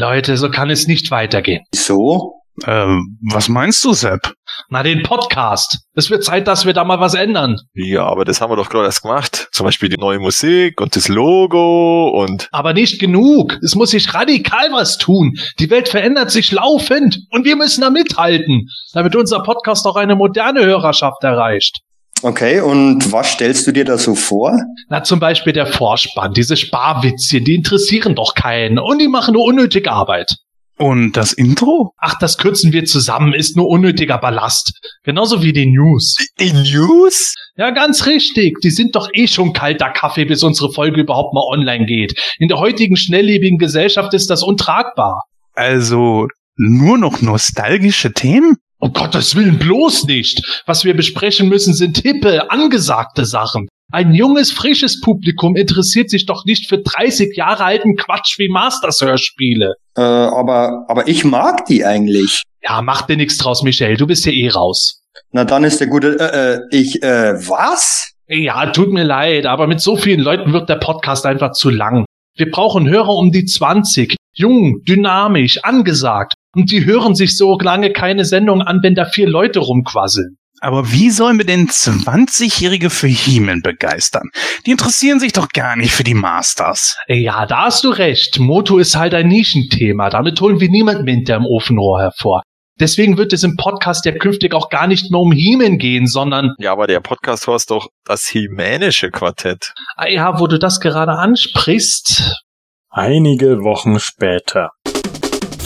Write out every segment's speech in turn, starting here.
Leute, so kann es nicht weitergehen. Wieso? Ähm, was meinst du, Sepp? Na, den Podcast. Es wird Zeit, dass wir da mal was ändern. Ja, aber das haben wir doch gerade erst gemacht. Zum Beispiel die neue Musik und das Logo und. Aber nicht genug. Es muss sich radikal was tun. Die Welt verändert sich laufend und wir müssen da mithalten, damit unser Podcast auch eine moderne Hörerschaft erreicht. Okay, und was stellst du dir da so vor? Na, zum Beispiel der Vorspann, diese Sparwitzchen, die interessieren doch keinen und die machen nur unnötige Arbeit. Und das Intro? Ach, das kürzen wir zusammen, ist nur unnötiger Ballast. Genauso wie die News. Die News? Ja, ganz richtig. Die sind doch eh schon kalter Kaffee, bis unsere Folge überhaupt mal online geht. In der heutigen schnelllebigen Gesellschaft ist das untragbar. Also nur noch nostalgische Themen? Um Gottes Willen bloß nicht. Was wir besprechen müssen, sind hippe, angesagte Sachen. Ein junges, frisches Publikum interessiert sich doch nicht für 30 Jahre alten Quatsch wie Masters-Hörspiele. Äh, aber, aber ich mag die eigentlich. Ja, mach dir nichts draus, Michel. Du bist ja eh raus. Na dann ist der gute, äh, äh, ich, äh, was? Ja, tut mir leid, aber mit so vielen Leuten wird der Podcast einfach zu lang. Wir brauchen Hörer um die 20. Jung, dynamisch, angesagt. Und die hören sich so lange keine Sendung an, wenn da vier Leute rumquasseln. Aber wie sollen wir denn 20-Jährige für He-Man begeistern? Die interessieren sich doch gar nicht für die Masters. Ja, da hast du recht. Moto ist halt ein Nischenthema. Damit holen wir niemanden mehr hinterm Ofenrohr hervor. Deswegen wird es im Podcast ja künftig auch gar nicht mehr um He-Man gehen, sondern... Ja, aber der Podcast heißt doch das He-Manische Quartett. Ah ja, wo du das gerade ansprichst. Einige Wochen später.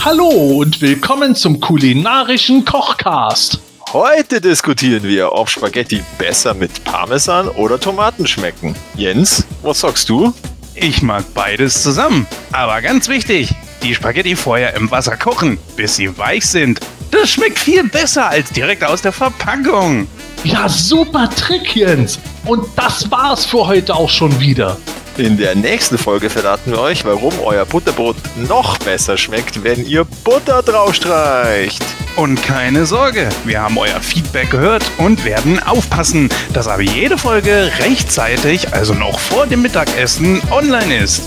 Hallo und willkommen zum kulinarischen Kochcast. Heute diskutieren wir, ob Spaghetti besser mit Parmesan oder Tomaten schmecken. Jens, was sagst du? Ich mag beides zusammen. Aber ganz wichtig, die Spaghetti vorher im Wasser kochen, bis sie weich sind. Das schmeckt viel besser als direkt aus der Verpackung. Ja, super Trick, Jens. Und das war's für heute auch schon wieder. In der nächsten Folge verraten wir euch, warum euer Butterbrot noch besser schmeckt, wenn ihr Butter draufstreicht. Und keine Sorge, wir haben euer Feedback gehört und werden aufpassen, dass aber jede Folge rechtzeitig, also noch vor dem Mittagessen, online ist.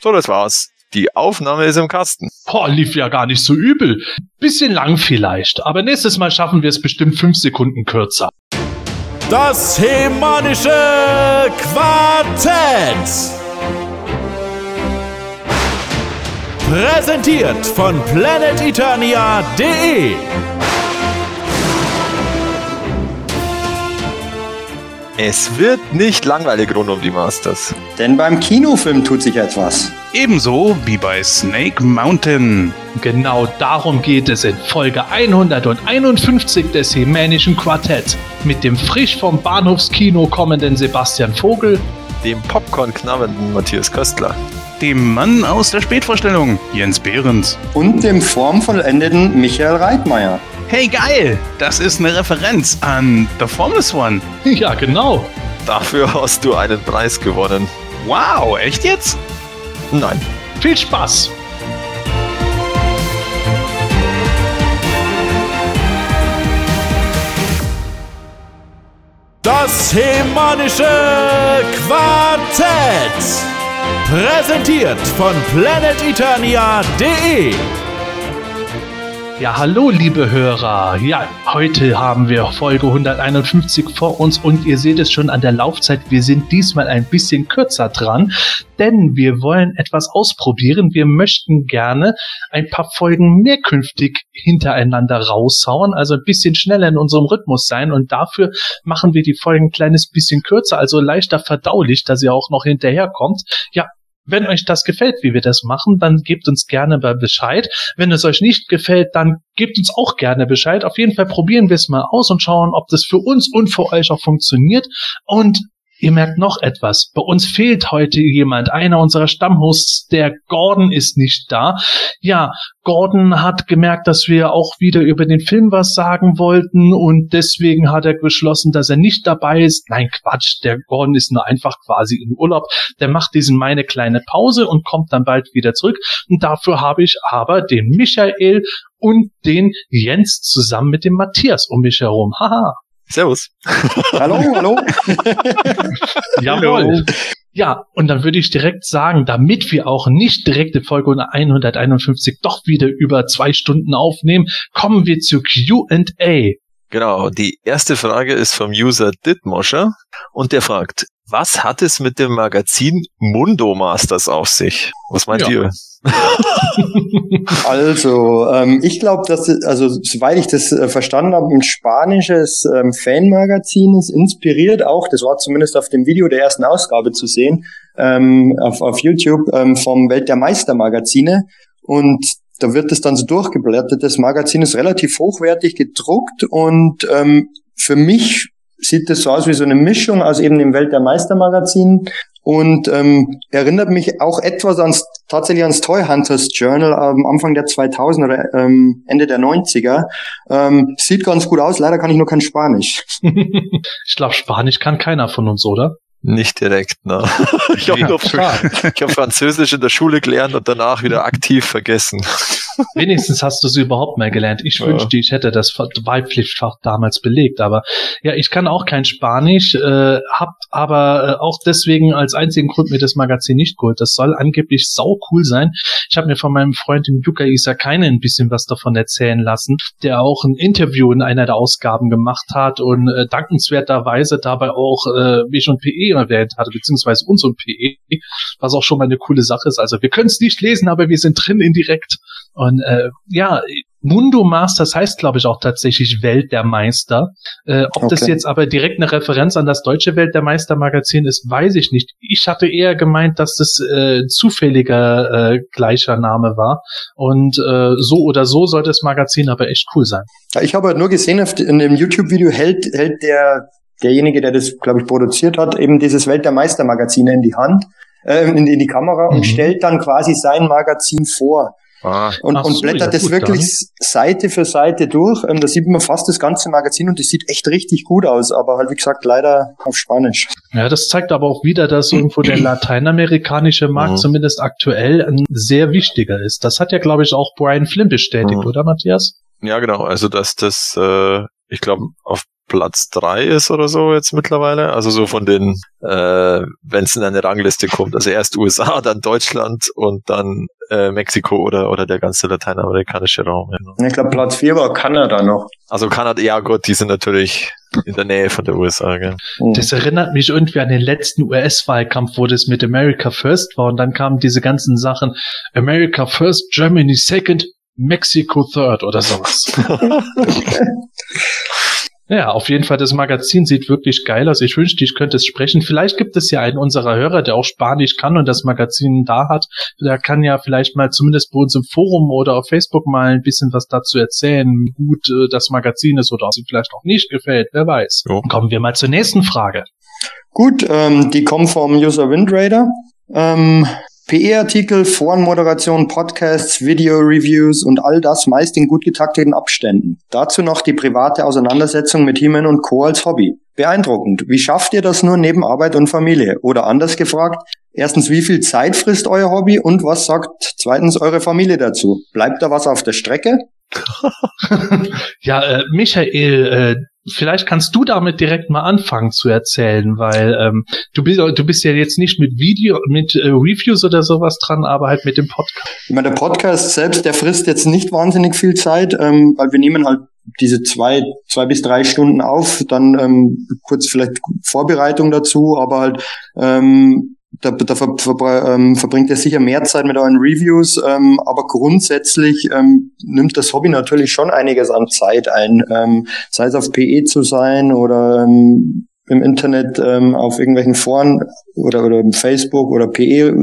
So, das war's. Die Aufnahme ist im Kasten. Boah, lief ja gar nicht so übel. Bisschen lang vielleicht, aber nächstes Mal schaffen wir es bestimmt fünf Sekunden kürzer. Das Hemanische Quartett. Präsentiert von planeteternia.de. Es wird nicht langweilig rund um die Masters. Denn beim Kinofilm tut sich etwas. Ebenso wie bei Snake Mountain. Genau darum geht es in Folge 151 des Hemänischen Quartetts mit dem frisch vom Bahnhofskino kommenden Sebastian Vogel, Dem Popcorn knabbernden Matthias Köstler. Dem Mann aus der Spätvorstellung, Jens Behrens. Und dem formvollendeten Michael Reitmeier. Hey geil, das ist eine Referenz an The Formless One. Ja, genau. Dafür hast du einen Preis gewonnen. Wow, echt jetzt? Nein. Viel Spaß! Das Hemanische Quartett. Präsentiert von planeteternia.de. Ja, hallo, liebe Hörer. Ja, heute haben wir Folge 151 vor uns und ihr seht es schon an der Laufzeit. Wir sind diesmal ein bisschen kürzer dran, denn wir wollen etwas ausprobieren. Wir möchten gerne ein paar Folgen mehr künftig hintereinander raushauen, also ein bisschen schneller in unserem Rhythmus sein und dafür machen wir die Folgen ein kleines bisschen kürzer, also leichter verdaulich, dass ihr auch noch hinterherkommt. Ja, wenn euch das gefällt, wie wir das machen, dann gebt uns gerne mal Bescheid. Wenn es euch nicht gefällt, dann gebt uns auch gerne Bescheid. Auf jeden Fall probieren wir es mal aus und schauen, ob das für uns und für euch auch funktioniert. Und Ihr merkt noch etwas. Bei uns fehlt heute jemand. Einer unserer Stammhosts, der Gordon, ist nicht da. Ja, Gordon hat gemerkt, dass wir auch wieder über den Film was sagen wollten und deswegen hat er beschlossen, dass er nicht dabei ist. Nein, Quatsch. Der Gordon ist nur einfach quasi im Urlaub. Der macht diesen meine kleine Pause und kommt dann bald wieder zurück. Und dafür habe ich aber den Michael und den Jens zusammen mit dem Matthias um mich herum. Haha. Servus. Hallo, hallo. Jawohl. Ja, und dann würde ich direkt sagen, damit wir auch nicht direkt in Folge 151 doch wieder über zwei Stunden aufnehmen, kommen wir zu Q&A. Genau, die erste Frage ist vom User Ditmoscher und der fragt, was hat es mit dem Magazin Mundo Masters auf sich? Was meint Ja. ihr? Also, ähm, ich glaube, dass, also soweit ich das äh, verstanden habe, ein spanisches ähm, Fanmagazin ist inspiriert auch, das war zumindest auf dem Video der ersten Ausgabe zu sehen, ähm, auf, auf YouTube ähm, vom Welt der Meister Magazine und da wird es dann so durchgeblättert. Das Magazin ist relativ hochwertig gedruckt und ähm, für mich sieht das so aus wie so eine Mischung aus eben dem Welt der Meister Magazin und ähm, erinnert mich auch etwas ans tatsächlich ans Toy Hunters Journal am Anfang der 2000er oder ähm, Ende der 90er. Ähm, sieht ganz gut aus, leider kann ich nur kein Spanisch. ich glaube, Spanisch kann keiner von uns, oder? Nicht direkt, ne? Ich habe hab Französisch in der Schule gelernt und danach wieder aktiv vergessen. Wenigstens hast du sie überhaupt mal gelernt. Ich Ja. wünschte, ich hätte das Beipflichtfach damals belegt. Aber ja, ich kann auch kein Spanisch, äh, hab aber äh, auch deswegen als einzigen Grund mir das Magazin nicht geholt. Das soll angeblich sau cool sein. Ich habe mir von meinem Freund dem Yuka Isakane ein bisschen was davon erzählen lassen, der auch ein Interview in einer der Ausgaben gemacht hat und äh, dankenswerterweise dabei auch äh, mich und PE erwähnt hatte, beziehungsweise uns und PE, was auch schon mal eine coole Sache ist. Also wir können es nicht lesen, aber wir sind drin indirekt. Und äh, ja, Mundo Masters heißt, glaube ich, auch tatsächlich Welt der Meister. Äh, ob das Okay. jetzt aber direkt eine Referenz an das deutsche Welt der Meister Magazin ist, weiß ich nicht. Ich hatte eher gemeint, dass das äh, zufälliger äh, gleicher Name war. Und äh, so oder so soll das Magazin aber echt cool sein. Ja, ich habe halt nur gesehen, in dem YouTube-Video hält, hält der, derjenige, der das, glaube ich, produziert hat, eben dieses Welt der Meister Magazine in die Hand, äh, in, in die Kamera Mhm. und stellt dann quasi sein Magazin vor. Ah, und, und so, blättert ja, das gut, wirklich dann. Seite für Seite durch. Ähm, da sieht man fast das ganze Magazin und das sieht echt richtig gut aus, aber halt wie gesagt leider auf Spanisch. Ja, das zeigt aber auch wieder, dass irgendwo der lateinamerikanische Markt Mhm. zumindest aktuell ein sehr wichtiger ist. Das hat ja, glaube ich, auch Brian Flynn bestätigt, Mhm. oder Matthias? ja, genau. Also, dass das, äh, ich glaube, auf Platz drei ist oder so jetzt mittlerweile. Also so von den, äh, wenn es in eine Rangliste kommt. Also erst USA, dann Deutschland und dann äh, Mexiko oder, oder der ganze lateinamerikanische Raum. Ja. Ich glaube Platz 4 war Kanada noch. Also Kanada, ja gut, die sind natürlich in der Nähe von der USA. Gell? Mhm. Das erinnert mich irgendwie an den letzten US-Wahlkampf, wo das mit America First war und dann kamen diese ganzen Sachen America First, Germany Second, Mexico Third oder sowas. Ja, auf jeden Fall, das Magazin sieht wirklich geil aus. Ich wünschte, ich könnte es sprechen. Vielleicht gibt es ja einen unserer Hörer, der auch Spanisch kann und das Magazin da hat. Der kann ja vielleicht mal zumindest bei uns im Forum oder auf Facebook mal ein bisschen was dazu erzählen, wie gut äh, das Magazin ist oder ob es ihm vielleicht auch nicht gefällt. Wer weiß. Jo. Kommen wir mal zur nächsten Frage. Gut, ähm, die kommen vom User Windrader. Ähm, PE-Artikel, Forenmoderation, Podcasts, Video-Reviews und all das meist in gut getakteten Abständen. Dazu noch die private Auseinandersetzung mit He-Man und Co. als Hobby. Beeindruckend. Wie schafft ihr das nur neben Arbeit und Familie? Oder anders gefragt, erstens, wie viel Zeit frisst euer Hobby und was sagt zweitens eure Familie dazu? Bleibt da was auf der Strecke? Ja, äh, Michael, äh, vielleicht kannst du damit direkt mal anfangen zu erzählen, weil ähm, du bist du bist ja jetzt nicht mit Video, mit äh, Reviews oder sowas dran, aber halt mit dem Podcast. Ich meine, der Podcast selbst, der frisst jetzt nicht wahnsinnig viel Zeit, ähm, weil wir nehmen halt diese zwei, zwei bis drei Stunden auf, dann ähm, kurz vielleicht Vorbereitung dazu, aber halt ähm, da, da ver, ver, ähm, verbringt ihr sicher mehr Zeit mit euren Reviews, ähm, aber grundsätzlich ähm, nimmt das Hobby natürlich schon einiges an Zeit ein, ähm, sei es auf PE zu sein oder ähm, im Internet ähm, auf irgendwelchen Foren oder, oder im Facebook oder PE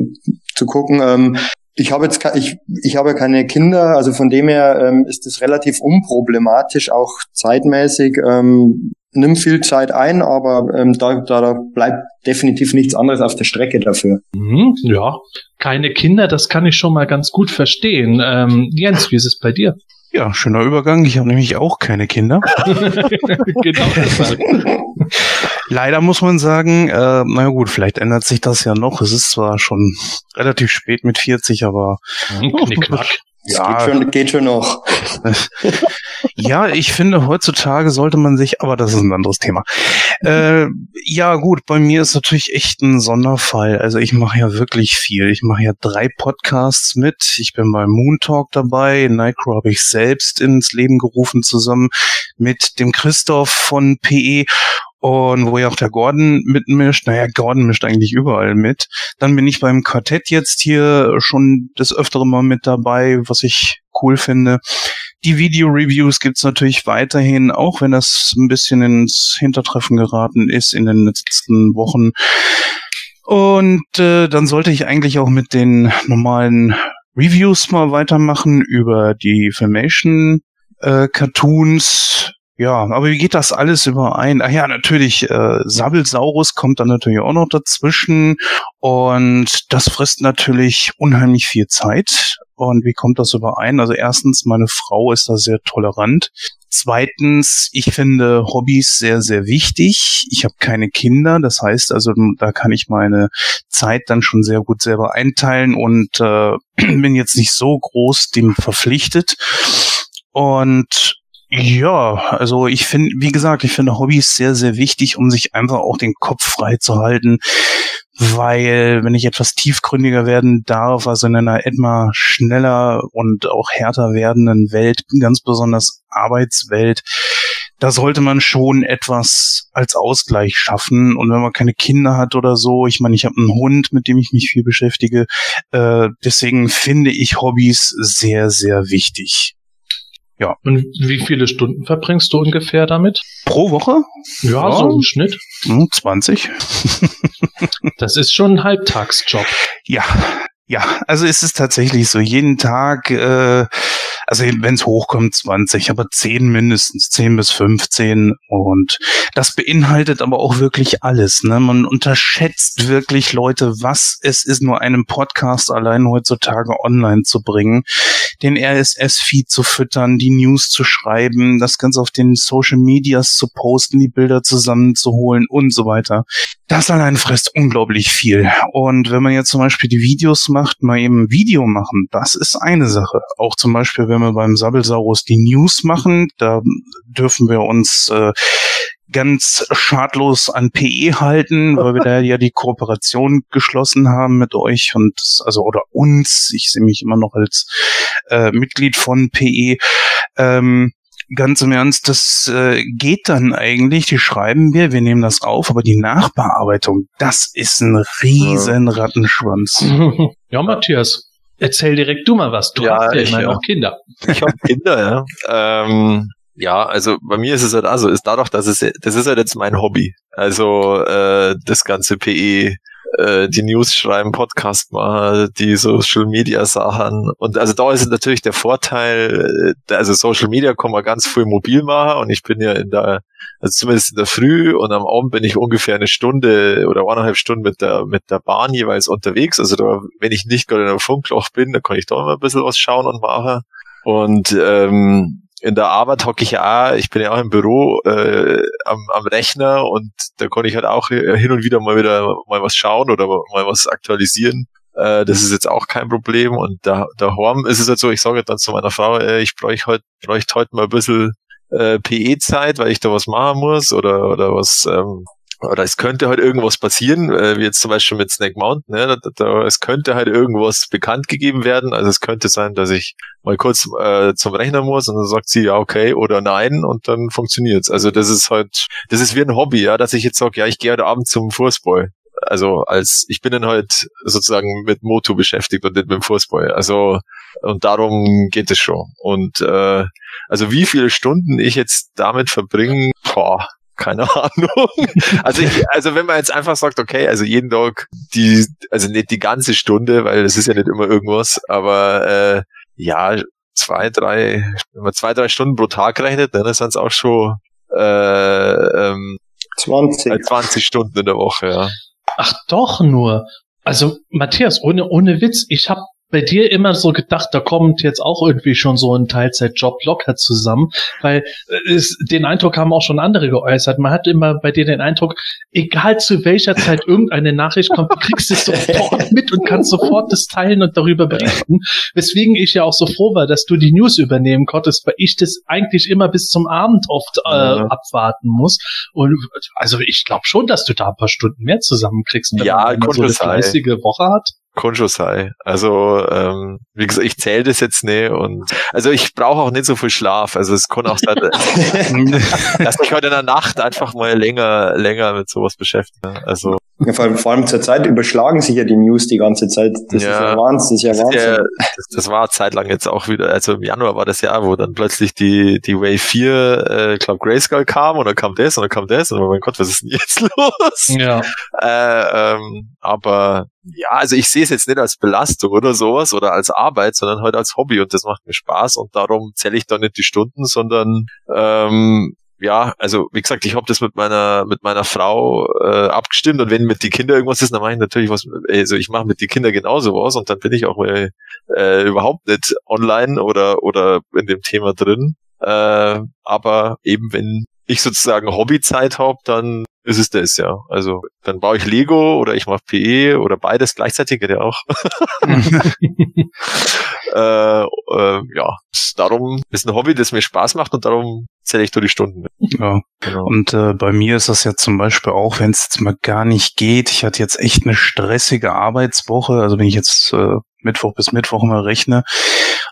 zu gucken. Ähm, ich habe jetzt ke- ich, ich habe keine Kinder, also von dem her ähm, ist es relativ unproblematisch, auch zeitmäßig. Ähm, nimmt viel Zeit ein, aber ähm, da, da, da bleibt definitiv nichts anderes auf der Strecke dafür. Mhm, ja, keine Kinder, das kann ich schon mal ganz gut verstehen. Ähm, Jens, wie ist es bei dir? Ja, schöner Übergang. Ich habe nämlich auch keine Kinder. genau deshalb. Leider muss man sagen, äh, naja gut, vielleicht ändert sich das ja noch. Es ist zwar schon relativ spät mit 40, aber Knickknack. Es ja, geht, schon, geht schon noch. ja, ich finde, heutzutage sollte man sich, aber das ist ein anderes Thema. Äh, ja, gut, bei mir ist natürlich echt ein Sonderfall. Also ich mache ja wirklich viel. Ich mache ja drei Podcasts mit. Ich bin bei Moon Talk dabei. Nightcrow habe ich selbst ins Leben gerufen, zusammen mit dem Christoph von PE. Und wo ja auch der Gordon mitmischt. Naja, Gordon mischt eigentlich überall mit. Dann bin ich beim Quartett jetzt hier schon des Öfteren mal mit dabei, was ich cool finde. Die Video-Reviews gibt's natürlich weiterhin, auch wenn das ein bisschen ins Hintertreffen geraten ist in den letzten Wochen. Und äh, dann sollte ich eigentlich auch mit den normalen Reviews mal weitermachen über die Filmation äh, Cartoons. Ja, aber wie geht das alles überein? Ach ja, natürlich, äh, Sabbelsaurus kommt dann natürlich auch noch dazwischen und das frisst natürlich unheimlich viel Zeit. Und wie kommt das überein? Also erstens, meine Frau ist da sehr tolerant. Zweitens, ich finde Hobbys sehr, sehr wichtig. Ich habe keine Kinder, das heißt also, da kann ich meine Zeit dann schon sehr gut selber einteilen und äh, bin jetzt nicht so groß dem verpflichtet. Und ja, also ich finde, wie gesagt, ich finde Hobbys sehr, sehr wichtig, um sich einfach auch den Kopf frei zu halten, weil wenn ich etwas tiefgründiger werden darf, also in einer etwa schneller und auch härter werdenden Welt, ganz besonders Arbeitswelt, da sollte man schon etwas als Ausgleich schaffen. Und wenn man keine Kinder hat oder so, ich meine, ich habe einen Hund, mit dem ich mich viel beschäftige, äh, deswegen finde ich Hobbys sehr, sehr wichtig. Ja. Und wie viele Stunden verbringst du ungefähr damit? Pro Woche? Ja, so im Schnitt. Hm, 20. Das ist schon ein Halbtagsjob. Ja, ja, also ist es tatsächlich so. Jeden Tag, äh, also wenn es hochkommt, 20, aber 10 mindestens, 10 bis 15. Und das beinhaltet aber auch wirklich alles. Ne? Man unterschätzt wirklich Leute, was es ist, nur einen Podcast allein heutzutage online zu bringen, den RSS-Feed zu füttern, die News zu schreiben, das Ganze auf den Social Medias zu posten, die Bilder zusammenzuholen und so weiter. Das allein frisst unglaublich viel. Und wenn man jetzt zum Beispiel die Videos macht, mal eben ein Video machen, das ist eine Sache. Auch zum Beispiel, wenn wir beim Sabbelsaurus die News machen, da dürfen wir uns äh, ganz schadlos an PE halten, weil wir da ja die Kooperation geschlossen haben mit euch und also oder uns. Ich sehe mich immer noch als äh, Mitglied von PE. Ähm, ganz im Ernst, das äh, geht dann eigentlich, die schreiben wir, wir nehmen das auf, aber die Nachbearbeitung, das ist ein riesen Rattenschwanz. Ja, Matthias, erzähl direkt du mal was. Du Ja, hast ja ich, immerhin ja. auch Kinder. Ich habe Kinder, ja. Ähm, ja, also bei mir ist es halt also, ist dadurch, dass es, das ist halt jetzt mein Hobby. Also äh, das ganze PE, äh, die News schreiben, Podcast machen, die Social Media Sachen. Und also da ist natürlich der Vorteil, äh, also Social Media kann man ganz viel mobil machen und ich bin ja in der, also zumindest in der Früh und am Abend bin ich ungefähr eine Stunde oder eineinhalb Stunden mit der, mit der Bahn jeweils unterwegs. Also da, wenn ich nicht gerade in einem Funkloch bin, dann kann ich da immer ein bisschen was schauen und machen. Und ähm, in der Arbeit hocke ich ja auch, ich bin ja auch im Büro äh, am, am Rechner und da kann ich halt auch hin und wieder mal wieder mal was schauen oder mal was aktualisieren. Äh, das ist jetzt auch kein Problem. Und da, da Horm ist es halt so, ich sage dann zu meiner Frau, äh, ich bräuchte heute bräuchte heute mal ein bisschen äh, PE-Zeit, weil ich da was machen muss oder, oder was, ähm, oder es könnte halt irgendwas passieren, äh, wie jetzt zum Beispiel mit Snake Mountain, ne? da, da, es könnte halt irgendwas bekannt gegeben werden. Also es könnte sein, dass ich mal kurz äh, zum Rechner muss und dann sagt sie ja okay oder nein und dann funktioniert's. Also das ist halt, das ist wie ein Hobby, ja, dass ich jetzt sage, ja, ich gehe heute Abend zum Fußball. Also als ich bin dann halt sozusagen mit Moto beschäftigt und nicht mit dem Fußball. Also und darum geht es schon. Und äh, also wie viele Stunden ich jetzt damit verbringe, boah, keine Ahnung. Also ich, also wenn man jetzt einfach sagt, okay, also jeden Tag die, also nicht die ganze Stunde, weil es ist ja nicht immer irgendwas, aber äh, ja, zwei, drei, wenn man zwei, drei Stunden pro Tag rechnet, dann sind es auch schon äh, ähm, 20. 20 Stunden in der Woche, ja. Ach doch nur. Also Matthias, ohne ohne Witz, ich habe bei dir immer so gedacht, da kommt jetzt auch irgendwie schon so ein Teilzeitjob locker zusammen, weil äh, es, den Eindruck haben auch schon andere geäußert. Man hat immer bei dir den Eindruck, egal zu welcher Zeit irgendeine Nachricht kommt, du kriegst es sofort mit und kannst sofort das teilen und darüber berichten. Weswegen ich ja auch so froh war, dass du die News übernehmen konntest, weil ich das eigentlich immer bis zum Abend oft äh, ja. abwarten muss. Und also ich glaube schon, dass du da ein paar Stunden mehr zusammenkriegst, wenn ja, man so eine fleißige Woche hat. Konjosai. Also, ähm, wie gesagt, ich zähle das jetzt nicht und also ich brauche auch nicht so viel Schlaf. Also es kann auch sein, dass ich heute in der Nacht einfach mal länger, länger mit sowas beschäftige. Also ja, vor, allem, vor allem zur Zeit überschlagen sich ja die News die ganze Zeit. Das ja, ist ja Wahnsinn. Das, ist ja Wahnsinn. Ja, das, das war zeitlang jetzt auch wieder, also im Januar war das Jahr, wo dann plötzlich die, die Wave 4, äh, glaube Grayskull kam und dann kam das und dann kam das und oh mein Gott, was ist denn jetzt los? Ja. Äh, ähm, aber ja, also ich sehe es jetzt nicht als Belastung oder sowas oder als Arbeit, sondern halt als Hobby und das macht mir Spaß und darum zähle ich da nicht die Stunden, sondern ähm, ja, also wie gesagt, ich habe das mit meiner mit meiner Frau äh, abgestimmt und wenn mit die Kinder irgendwas ist, dann mache ich natürlich was. Also ich mache mit die Kinder genauso was und dann bin ich auch mal, äh, überhaupt nicht online oder oder in dem Thema drin. Äh, aber eben wenn ich sozusagen Hobbyzeit habe, dann ist es das, ja. Also dann baue ich Lego oder ich mache PE oder beides gleichzeitig geht ja auch. äh, äh, ja, darum ist ein Hobby, das mir Spaß macht und darum zähle ich durch die Stunden. Ja. Genau. Und äh, bei mir ist das ja zum Beispiel auch, wenn es jetzt mal gar nicht geht. Ich hatte jetzt echt eine stressige Arbeitswoche. Also wenn ich jetzt äh, Mittwoch bis Mittwoch mal rechne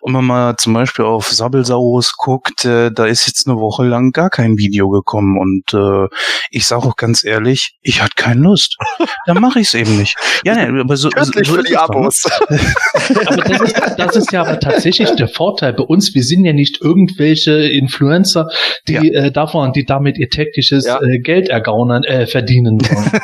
und man mal zum Beispiel auf Sabbelsaurus guckt, äh, da ist jetzt eine Woche lang gar kein Video gekommen und äh, ich sage auch ganz ehrlich, ich hatte keine Lust. Dann mache ich es eben nicht. Ja, ne, aber so, so, so für die? Abos. aber das ist, das ist ja aber tatsächlich der Vorteil bei uns. Wir sind ja nicht irgendwelche Influencer, die ja. äh, davon, die damit ihr tägliches ja. äh, Geld ergaunern, äh, verdienen wollen.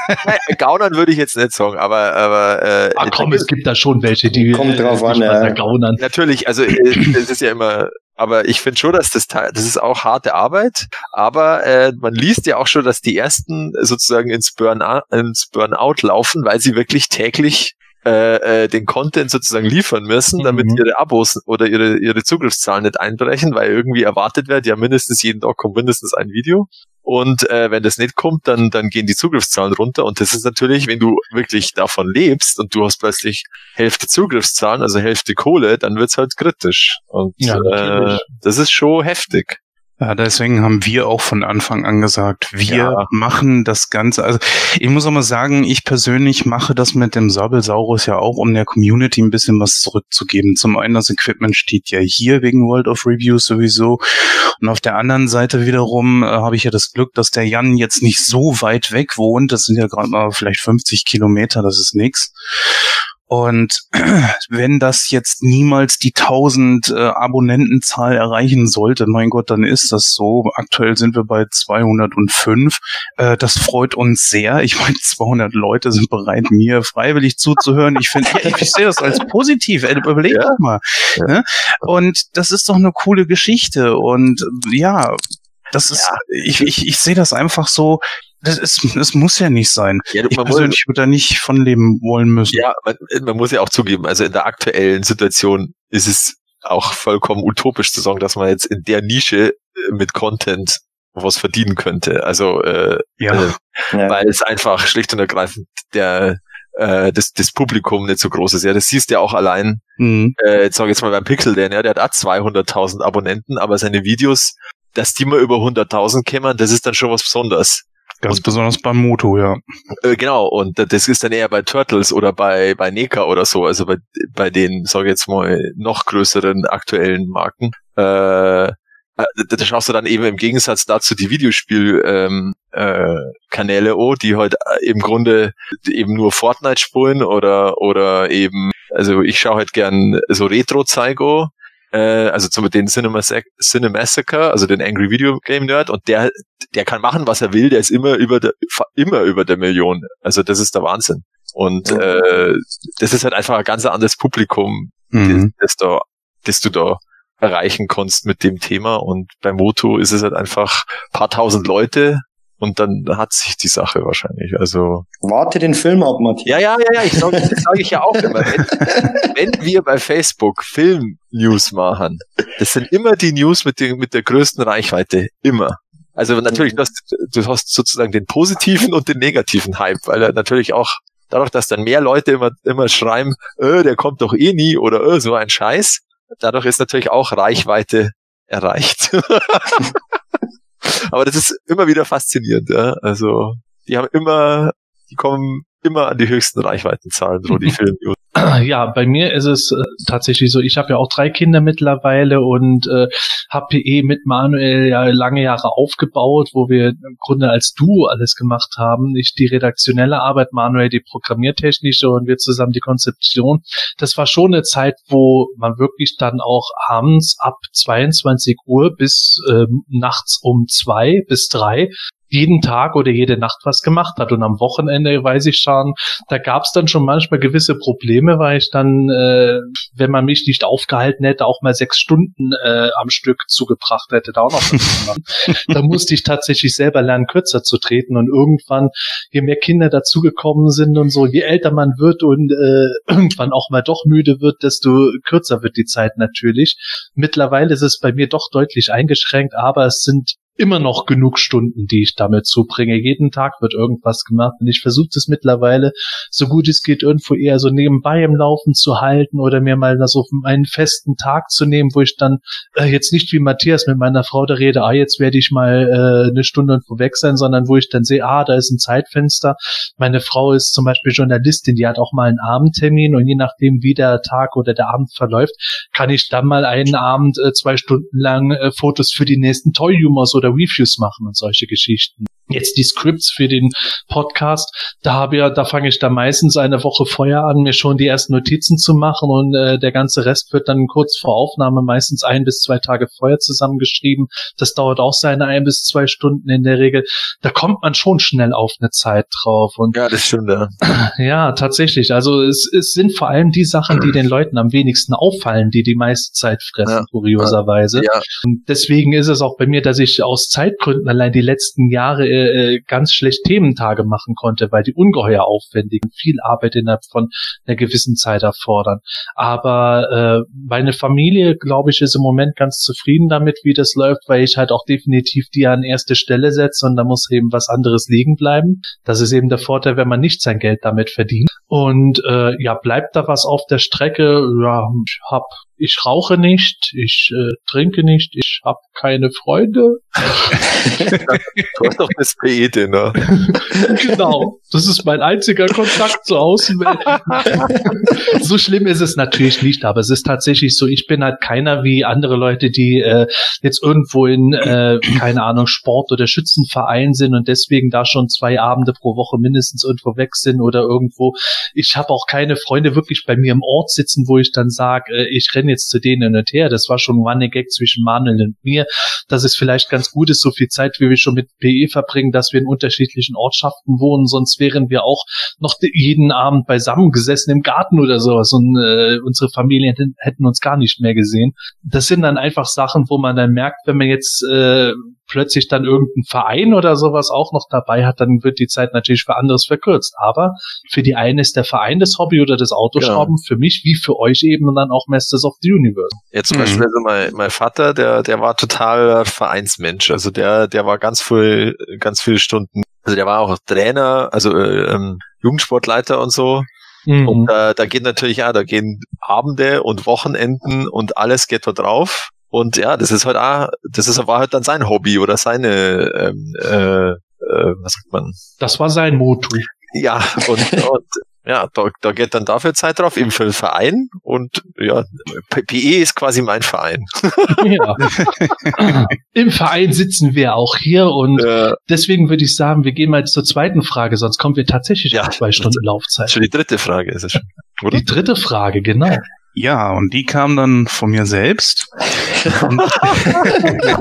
Gaunern würde ich jetzt nicht sagen, aber aber äh, Ach komm, es gibt da schon welche, die kommt drauf an, ja. Gaunern. Natürlich, also äh, es ist ja immer aber ich finde schon, dass das das ist auch harte Arbeit, aber äh, man liest ja auch schon, dass die ersten sozusagen ins Burnout, ins Burnout laufen, weil sie wirklich täglich äh, äh, den Content sozusagen liefern müssen, damit mhm. ihre Abos oder ihre, ihre Zugriffszahlen nicht einbrechen, weil irgendwie erwartet wird, ja mindestens jeden Tag kommt mindestens ein Video. Und äh, wenn das nicht kommt, dann, dann gehen die Zugriffszahlen runter. Und das ist natürlich, wenn du wirklich davon lebst und du hast plötzlich Hälfte Zugriffszahlen, also Hälfte Kohle, dann wird's halt kritisch. Und ja, äh, das ist schon heftig. Ja, deswegen haben wir auch von Anfang an gesagt, wir ja. machen das Ganze. Also ich muss auch mal sagen, ich persönlich mache das mit dem Sabelsaurus ja auch, um der Community ein bisschen was zurückzugeben. Zum einen, das Equipment steht ja hier wegen World of Reviews sowieso. Und auf der anderen Seite wiederum äh, habe ich ja das Glück, dass der Jan jetzt nicht so weit weg wohnt. Das sind ja gerade mal vielleicht 50 Kilometer, das ist nix. Und wenn das jetzt niemals die 1000 äh, Abonnentenzahl erreichen sollte, mein Gott, dann ist das so. Aktuell sind wir bei 205. Äh, das freut uns sehr. Ich meine, 200 Leute sind bereit, mir freiwillig zuzuhören. Ich finde, ich, ich sehe das als positiv. Überleg ja. doch mal. Ne? Und das ist doch eine coole Geschichte. Und ja, das ist, ja. ich, ich, ich sehe das einfach so, das, ist, das muss ja nicht sein. Ja, ich persönlich würde da nicht von leben wollen müssen. Ja, man, man muss ja auch zugeben, also in der aktuellen Situation ist es auch vollkommen utopisch zu sagen, dass man jetzt in der Nische äh, mit Content was verdienen könnte. Also äh, ja. Äh, ja. weil es einfach schlicht und ergreifend der äh, das, das Publikum nicht so groß ist. Ja, das siehst du ja auch allein. Mhm. Äh, jetzt sag ich jetzt mal beim Pixel, der, ja, der hat auch 200.000 Abonnenten, aber seine Videos, dass die mal über 100.000 kämen, das ist dann schon was Besonderes. Ganz und, besonders beim Moto, ja. Äh, genau, und das ist dann eher bei Turtles oder bei, bei Neka oder so, also bei, bei den, sag ich jetzt mal, noch größeren aktuellen Marken. Äh, äh da schaust du dann eben im Gegensatz dazu die Videospielkanäle ähm, äh, Kanäle oh, die halt im Grunde eben nur Fortnite spulen oder oder eben, also ich schaue halt gern so Retro-Zeigo, äh, also zum den Cinema Cinemassacre, also den Angry Video Game Nerd, und der, der kann machen, was er will, der ist immer über der, immer über der Million. Also das ist der Wahnsinn. Und äh, das ist halt einfach ein ganz anderes Publikum, mhm. das, das, da, das du da erreichen kannst mit dem Thema. Und bei Moto ist es halt einfach paar tausend Leute und dann hat sich die Sache wahrscheinlich. Also Warte den Film ab, Matthias. ja, ja, ja, ja, ich sage das sag ich ja auch immer. Wenn, wenn wir bei Facebook Film-News machen, das sind immer die News mit, den, mit der größten Reichweite. Immer. Also natürlich, du hast, du hast sozusagen den positiven und den negativen Hype, weil er natürlich auch dadurch, dass dann mehr Leute immer, immer schreiben, äh, der kommt doch eh nie oder äh, so ein Scheiß, dadurch ist natürlich auch Reichweite erreicht. Aber das ist immer wieder faszinierend, ja. Also, die haben immer, die kommen immer an die höchsten Reichweitenzahlen, so die Filmnews. Ja, bei mir ist es äh, tatsächlich so, ich habe ja auch drei Kinder mittlerweile und äh, habe PE mit Manuel ja lange Jahre aufgebaut, wo wir im Grunde als Duo alles gemacht haben. Ich die redaktionelle Arbeit, Manuel die programmiertechnische und wir zusammen die Konzeption. Das war schon eine Zeit, wo man wirklich dann auch abends ab 22 Uhr bis äh, nachts um zwei bis drei jeden Tag oder jede Nacht was gemacht hat. Und am Wochenende weiß ich schon, da gab es dann schon manchmal gewisse Probleme, weil ich dann, äh, wenn man mich nicht aufgehalten hätte, auch mal sechs Stunden äh, am Stück zugebracht hätte, da auch noch was gemacht. da musste ich tatsächlich selber lernen, kürzer zu treten. Und irgendwann, je mehr Kinder dazugekommen sind und so, je älter man wird und äh, irgendwann auch mal doch müde wird, desto kürzer wird die Zeit natürlich. Mittlerweile ist es bei mir doch deutlich eingeschränkt, aber es sind immer noch genug Stunden, die ich damit zubringe. Jeden Tag wird irgendwas gemacht und ich versuche es mittlerweile, so gut es geht, irgendwo eher so nebenbei im Laufen zu halten oder mir mal so einen festen Tag zu nehmen, wo ich dann äh, jetzt nicht wie Matthias mit meiner Frau da rede, ah, jetzt werde ich mal äh, eine Stunde irgendwo weg sein, sondern wo ich dann sehe, ah, da ist ein Zeitfenster. Meine Frau ist zum Beispiel Journalistin, die hat auch mal einen Abendtermin und je nachdem, wie der Tag oder der Abend verläuft, kann ich dann mal einen Abend äh, zwei Stunden lang äh, Fotos für die nächsten Toy Humors Reviews machen und solche Geschichten. Jetzt die Scripts für den Podcast, da habe ja, da fange ich da meistens eine Woche vorher an, mir schon die ersten Notizen zu machen und äh, der ganze Rest wird dann kurz vor Aufnahme meistens ein bis zwei Tage vorher zusammengeschrieben. Das dauert auch seine ein bis zwei Stunden in der Regel. Da kommt man schon schnell auf eine Zeit drauf und Ja, das stimmt, ja. ja, tatsächlich. Also es, es sind vor allem die Sachen, die den Leuten am wenigsten auffallen, die die meiste Zeit fressen, Ja. kurioserweise. Ja, Und deswegen ist es auch bei mir, dass ich aus Zeitgründen allein die letzten Jahre äh, ganz schlecht Thementage machen konnte, weil die ungeheuer aufwendig und viel Arbeit innerhalb von einer gewissen Zeit erfordern. Aber äh, meine Familie, glaube ich, ist im Moment ganz zufrieden damit, wie das läuft, weil ich halt auch definitiv die an erste Stelle setze und da muss eben was anderes liegen bleiben. Das ist eben der Vorteil, wenn man nicht sein Geld damit verdient. Und äh, ja, bleibt da was auf der Strecke? Ja, ich hab ich rauche nicht, ich äh, trinke nicht, ich habe keine Freunde. du hast doch das PE-Dinner. genau, das ist mein einziger Kontakt zur Außenwelt. so schlimm ist es natürlich nicht, aber es ist tatsächlich so, ich bin halt keiner wie andere Leute, die äh, jetzt irgendwo in, äh, keine Ahnung, Sport- oder Schützenverein sind und deswegen da schon zwei Abende pro Woche mindestens irgendwo weg sind oder irgendwo. Ich habe auch keine Freunde wirklich bei mir im Ort sitzen, wo ich dann sage, äh, ich renne jetzt zu denen hin und her. Das war schon ein Gag zwischen Manuel und mir, dass es vielleicht ganz gut ist, so viel Zeit, wie wir schon mit PE verbringen, dass wir in unterschiedlichen Ortschaften wohnen, sonst wären wir auch noch jeden Abend beisammen gesessen im Garten oder sowas und äh, unsere Familien hätten uns gar nicht mehr gesehen. Das sind dann einfach Sachen, wo man dann merkt, wenn man jetzt äh, plötzlich dann irgendeinen Verein oder sowas auch noch dabei hat, dann wird die Zeit natürlich für anderes verkürzt. Aber für die einen ist der Verein das Hobby oder das Autoschrauben, für mich wie für euch eben und dann auch Masters of the Universe. Jetzt zum Mhm. Beispiel also mein, mein Vater, der, der war total Vereinsmensch. Also der, der war ganz viel, ganz viele Stunden. Also der war auch Trainer, also äh, ähm, Jugendsportleiter und so. Mhm. Und äh, da geht natürlich, ja, da gehen Abende und Wochenenden und alles geht da drauf. Und ja, das ist halt auch, das ist, war halt dann sein Hobby oder seine, ähm, äh, äh, was sagt man? Das war sein Motto. Ja, und, und ja, da, da geht dann dafür Zeit drauf, eben für den Verein. Und ja, PE ist quasi mein Verein. ja. Im Verein sitzen wir auch hier und Äh, deswegen würde ich sagen, wir gehen mal zur zweiten Frage, sonst kommen wir tatsächlich Ja, auf zwei Stunden Laufzeit. schon die dritte Frage ist es schon. Oder? Die dritte Frage, genau. Ja, und die kam dann von mir selbst.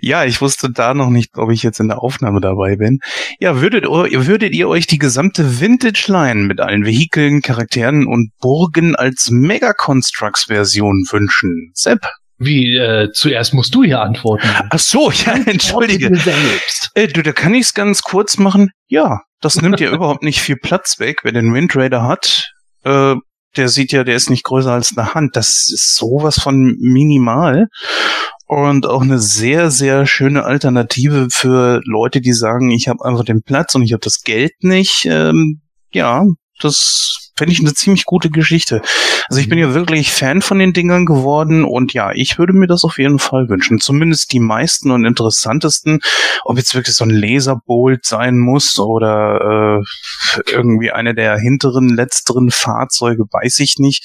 Ja, ich wusste da noch nicht, ob ich jetzt in der Aufnahme dabei bin. Ja, würdet, ihr- würdet ihr euch die gesamte Vintage-Line mit allen Vehikeln, Charakteren und Burgen als Mega-Constructs-Version wünschen? Sepp? Wie, äh, zuerst musst du hier antworten. Ach so, ja, entschuldige. Äh, du, da kann ich es ganz kurz machen. Ja, das nimmt ja überhaupt nicht viel Platz weg, wer den Wind Raider hat. Äh, der sieht ja, der ist nicht größer als eine Hand. Das ist sowas von minimal. Und auch eine sehr, sehr schöne Alternative für Leute, die sagen, ich habe einfach den Platz und ich habe das Geld nicht. Ähm, ja, das finde ich eine ziemlich gute Geschichte. Also ich bin ja wirklich Fan von den Dingern geworden und ja, ich würde mir das auf jeden Fall wünschen. Zumindest die meisten und interessantesten. Ob jetzt wirklich so ein Laserbolt sein muss oder äh, irgendwie eine der hinteren, letzteren Fahrzeuge, weiß ich nicht.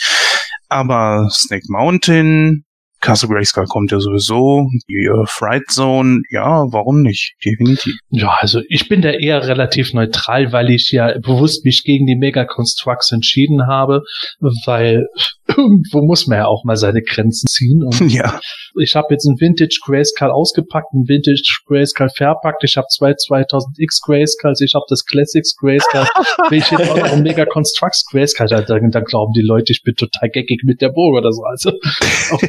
Aber Snake Mountain, Castle Grayskull kommt ja sowieso, die äh, Fright Zone, ja, warum nicht? Definitiv. Ja, also ich bin da eher relativ neutral, weil ich ja bewusst mich gegen die Mega Constructs entschieden habe, weil irgendwo muss man ja auch mal seine Grenzen ziehen. Und Ja. ich habe jetzt einen Vintage Grayskull ausgepackt, einen Vintage Grayskull verpackt. Ich habe zwei 2000X Grayskulls, ich habe das Classics Grayskull. Wenn ich jetzt auch noch einen Mega Constructs Grayskull, dann, dann, dann glauben die Leute, ich bin total geckig mit der Burg oder so. Also auf,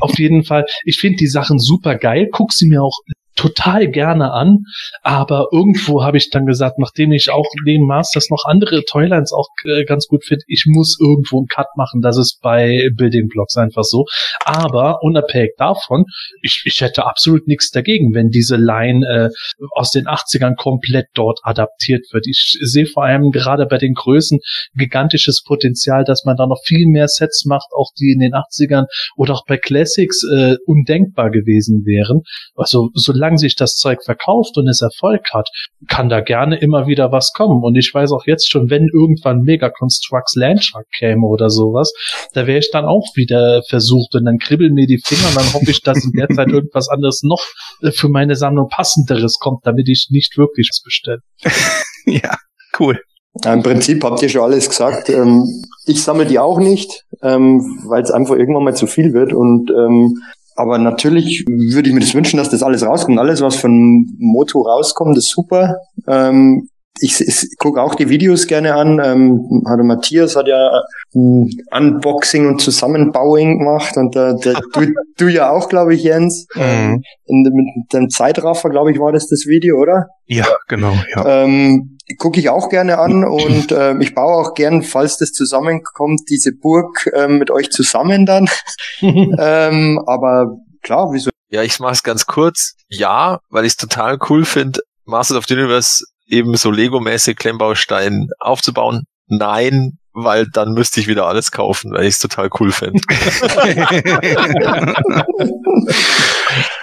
auf jeden Fall, ich finde die Sachen super geil, guck sie mir auch total gerne an, aber irgendwo habe ich dann gesagt, nachdem ich auch neben Masters noch andere Toylines auch äh, ganz gut finde, ich muss irgendwo einen Cut machen, das ist bei Building Blocks einfach so. Aber unabhängig davon, ich, ich hätte absolut nichts dagegen, wenn diese Line äh, aus den 80ern komplett dort adaptiert wird. Ich sehe vor allem gerade bei den Größen gigantisches Potenzial, dass man da noch viel mehr Sets macht, auch die in den 80ern oder auch bei Classics äh, undenkbar gewesen wären. Also solange sich das Zeug verkauft und es Erfolg hat, kann da gerne immer wieder was kommen. Und ich weiß auch jetzt schon, wenn irgendwann Mega Constructs Landshark käme oder sowas, da wäre ich dann auch wieder versucht und dann kribbeln mir die Finger und dann hoffe ich, dass in der Zeit irgendwas anderes noch äh, für meine Sammlung passenderes kommt, damit ich nicht wirklich was bestelle. ja, cool. Ja, Im Prinzip habt ihr schon alles gesagt. Ähm, ich sammle die auch nicht, ähm, weil es einfach irgendwann mal zu viel wird. Und ähm, aber natürlich würde ich mir das wünschen, dass das alles rauskommt. Alles, was von Moto rauskommt, ist super. Ähm, ich, ich gucke auch die Videos gerne an. Ähm, hatte Matthias hat ja ein Unboxing und Zusammenbauing gemacht und äh, der, du, du ja auch, glaube ich, Jens. Mhm. In, mit dem Zeitraffer, glaube ich, war das das Video, oder? Ja, genau, ja. Ähm, gucke ich auch gerne an und ähm, ich baue auch gern, falls das zusammenkommt, diese Burg ähm, mit euch zusammen dann. ähm, aber klar, wieso? Ja, ich mache es ganz kurz. Ja, weil ich es total cool finde, Masters of the Universe eben so Lego-mäßig Klemmbaustein aufzubauen. Nein, weil dann müsste ich wieder alles kaufen, weil ich es total cool finde.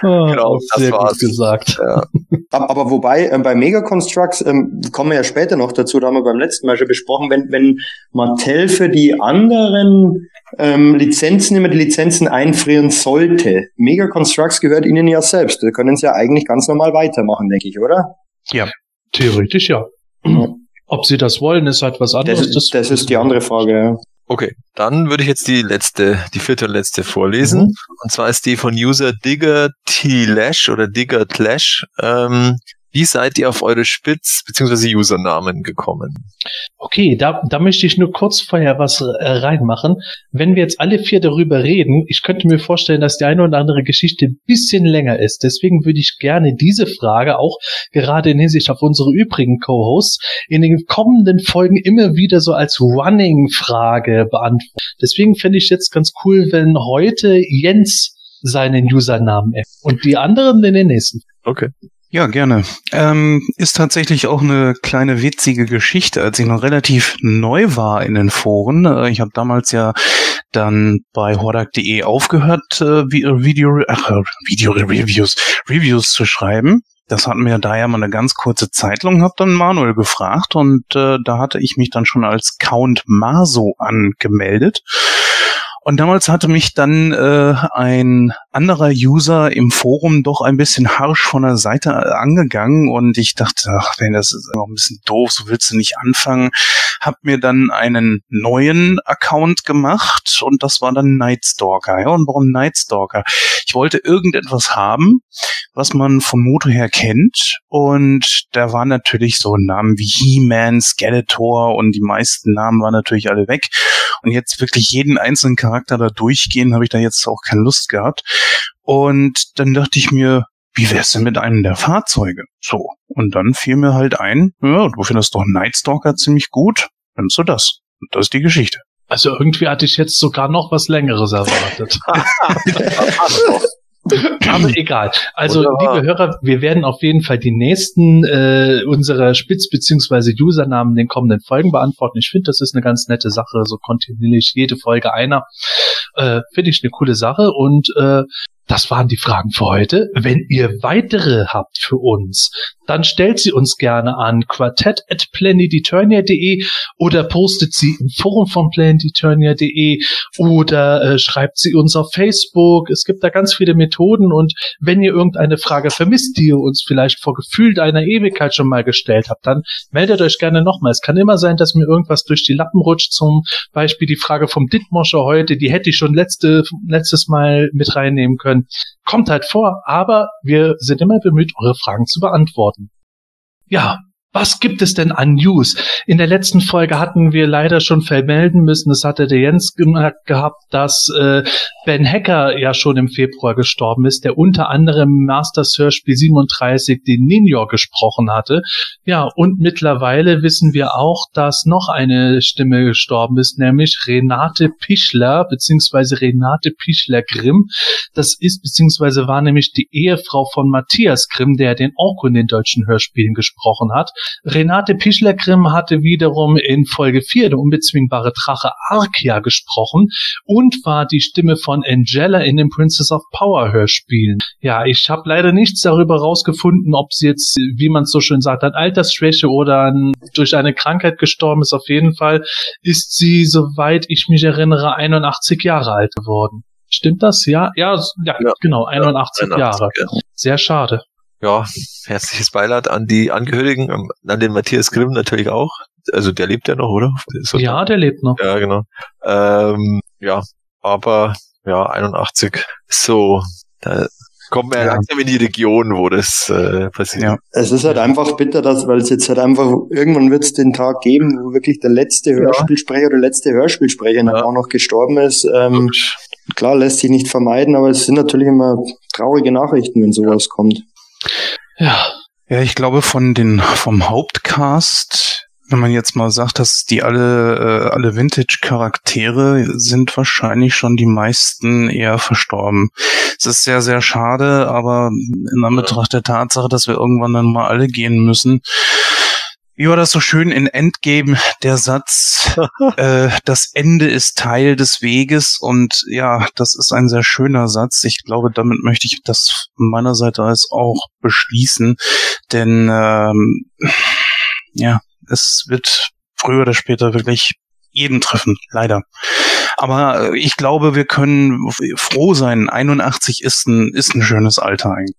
Genau, das sehr war's. gut gesagt. ja. Aber, wobei, ähm, bei Mega Constructs ähm, kommen wir ja später noch dazu, da haben wir beim letzten Mal schon besprochen, wenn, wenn Mattel für die anderen ähm, Lizenzen immer die Lizenzen einfrieren sollte. Mega Constructs gehört ihnen ja selbst. Da können sie ja eigentlich ganz normal weitermachen, denke ich, oder? Theoretisch ja. Ob sie das wollen, ist halt was Das, anderes. ist- das ist die andere Frage. Ja. Okay, dann würde ich jetzt die letzte, die vierte und letzte vorlesen. Und zwar ist die von User Digger T Lash oder Digger Clash. Ähm, wie seid ihr auf eure Spitz- bzw. Usernamen gekommen? Okay, da, da möchte ich nur kurz vorher was äh, reinmachen. Wenn wir jetzt alle vier darüber reden, ich könnte mir vorstellen, dass die eine oder andere Geschichte ein bisschen länger ist. Deswegen würde ich gerne diese Frage auch gerade in Hinsicht auf unsere übrigen Co-Hosts in den kommenden Folgen immer wieder so als Running-Frage beantworten. Deswegen fände ich jetzt ganz cool, wenn heute Jens seinen Usernamen erwähnt und die anderen in den nächsten. Okay. Ja, gerne. Ähm, ist tatsächlich auch eine kleine witzige Geschichte, als ich noch relativ neu war in den Foren. Äh, ich habe damals ja dann bei hordak.de aufgehört, äh, äh, Video, ach, äh, Video-Reviews, Reviews zu schreiben. Das hatten wir da ja mal eine ganz kurze Zeit lang, hab dann Manuel gefragt und äh, da hatte ich mich dann schon als Count Maso angemeldet. Und damals hatte mich dann äh, ein anderer User im Forum doch ein bisschen harsch von der Seite äh, angegangen und ich dachte, ach, wenn das ist noch ein bisschen doof, so willst du nicht anfangen. Hab mir dann einen neuen Account gemacht und das war dann Nightstalker. Ja, und warum Nightstalker? Ich wollte irgendetwas haben, was man von Moto her kennt und da waren natürlich so Namen wie He-Man, Skeletor und die meisten Namen waren natürlich alle weg Und jetzt wirklich jeden einzelnen Charakter da durchgehen, habe ich da jetzt auch keine Lust gehabt. Und dann dachte ich mir, wie wär's denn mit einem der Fahrzeuge? So. Und dann fiel mir halt ein, ja, du findest doch Nightstalker ziemlich gut, nimmst du das. Und das ist die Geschichte. Also irgendwie hatte ich jetzt sogar noch was Längeres erwartet. Aber egal. Also, Wunderbar. liebe Hörer, wir werden auf jeden Fall die nächsten äh, unserer Spitz- beziehungsweise Usernamen in den kommenden Folgen beantworten. Ich finde, das ist eine ganz nette Sache, so kontinuierlich jede Folge einer. Äh, finde ich eine coole Sache und äh, das waren die Fragen für heute. Wenn ihr weitere habt für uns, dann stellt sie uns gerne an quartett at planeteturnia.de oder postet sie im Forum von planeteturnia.de oder äh, schreibt sie uns auf Facebook. Es gibt da ganz viele Methoden und wenn ihr irgendeine Frage vermisst, die ihr uns vielleicht vor gefühlt einer Ewigkeit schon mal gestellt habt, dann meldet euch gerne nochmal. Es kann immer sein, dass mir irgendwas durch die Lappen rutscht. Zum Beispiel die Frage vom Dittmoscher heute, die hätte ich schon letzte, letztes Mal mit reinnehmen können. Kommt halt vor, aber wir sind immer bemüht, eure Fragen zu beantworten. Ja, was gibt es denn an News? In der letzten Folge hatten wir leider schon vermelden müssen, das hatte der Jens gemerkt gehabt, dass äh, Ben Hacker ja schon im Februar gestorben ist, der unter anderem Masters Hörspiel 37 den Ninja gesprochen hatte. Ja, und mittlerweile wissen wir auch, dass noch eine Stimme gestorben ist, nämlich Renate Pichler, beziehungsweise Renate Pichler-Grimm. Das ist, beziehungsweise war nämlich die Ehefrau von Matthias Grimm, der den Orko in den deutschen Hörspielen gesprochen hat. Renate Pichler-Grimm hatte wiederum in Folge 4 der unbezwingbare Drache Arkia gesprochen und war die Stimme von Angela in den Princess of Power Hörspielen. Ja, ich habe leider nichts darüber rausgefunden, ob sie jetzt, wie man so schön sagt, an Altersschwäche oder an, durch eine Krankheit gestorben ist. Auf jeden Fall ist sie, soweit ich mich erinnere, 81 Jahre alt geworden. Stimmt das? Ja, ja, ja, Ja. genau, 81 Jahre. Ja. Sehr schade. Ja, herzliches Beileid an die Angehörigen, ähm, an den Matthias Grimm natürlich auch. Also der lebt ja noch, oder? Ist er Ja, der lebt noch. Ja, genau. Ähm, ja, aber ja, 81. So, da kommen wir ja. Ja. langsam in die Region, wo das äh, passiert. Ja. Es ist halt einfach bitter, dass, weil es jetzt halt einfach, irgendwann wird es den Tag geben, wo wirklich der letzte Hörspielsprecher oder letzte Hörspielsprecher Ja. auch noch gestorben ist. Ähm, klar, lässt sich nicht vermeiden, aber es sind natürlich immer traurige Nachrichten, wenn sowas kommt. Ja, Ja, ich glaube von den vom Hauptcast, wenn man jetzt mal sagt, dass die alle äh, alle Vintage-Charaktere sind wahrscheinlich schon die meisten eher verstorben. Es ist sehr sehr schade, aber in Anbetracht der Tatsache, dass wir irgendwann dann mal alle gehen müssen. Wie war das so schön in Endgame, der Satz, äh, das Ende ist Teil des Weges und ja, das ist ein sehr schöner Satz. Ich glaube, damit möchte ich das von meiner Seite aus auch beschließen, denn ähm, ja, es wird früher oder später wirklich jeden treffen, leider. Aber ich glaube, wir können froh sein. 81 ist ein, ist ein schönes Alter eigentlich.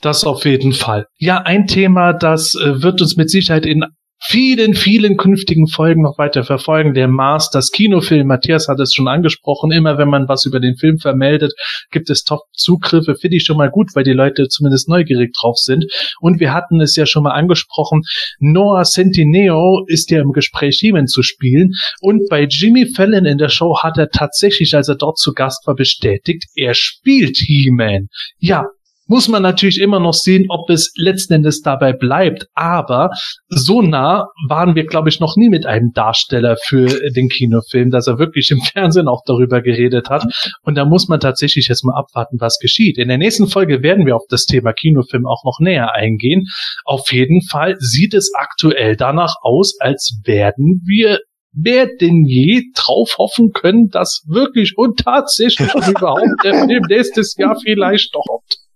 Das auf jeden Fall. Ja, ein Thema, das äh, wird uns mit Sicherheit in vielen, vielen künftigen Folgen noch weiter verfolgen. Der Mars, das Kinofilm, Matthias hat es schon angesprochen, immer wenn man was über den Film vermeldet, gibt es Top-Zugriffe. Finde ich schon mal gut, weil die Leute zumindest neugierig drauf sind. Und wir hatten es ja schon mal angesprochen, Noah Centineo ist ja im Gespräch, He-Man zu spielen. Und bei Jimmy Fallon in der Show hat er tatsächlich, als er dort zu Gast war, bestätigt, er spielt He-Man. Ja, muss man natürlich immer noch sehen, ob es letzten Endes dabei bleibt. Aber so nah waren wir, glaube ich, noch nie mit einem Darsteller für den Kinofilm, dass er wirklich im Fernsehen auch darüber geredet hat. Und da muss man tatsächlich jetzt mal abwarten, was geschieht. In der nächsten Folge werden wir auf das Thema Kinofilm auch noch näher eingehen. Auf jeden Fall sieht es aktuell danach aus, als werden wir mehr denn je drauf hoffen können, dass wirklich und tatsächlich überhaupt der Film nächstes Jahr vielleicht doch kommt.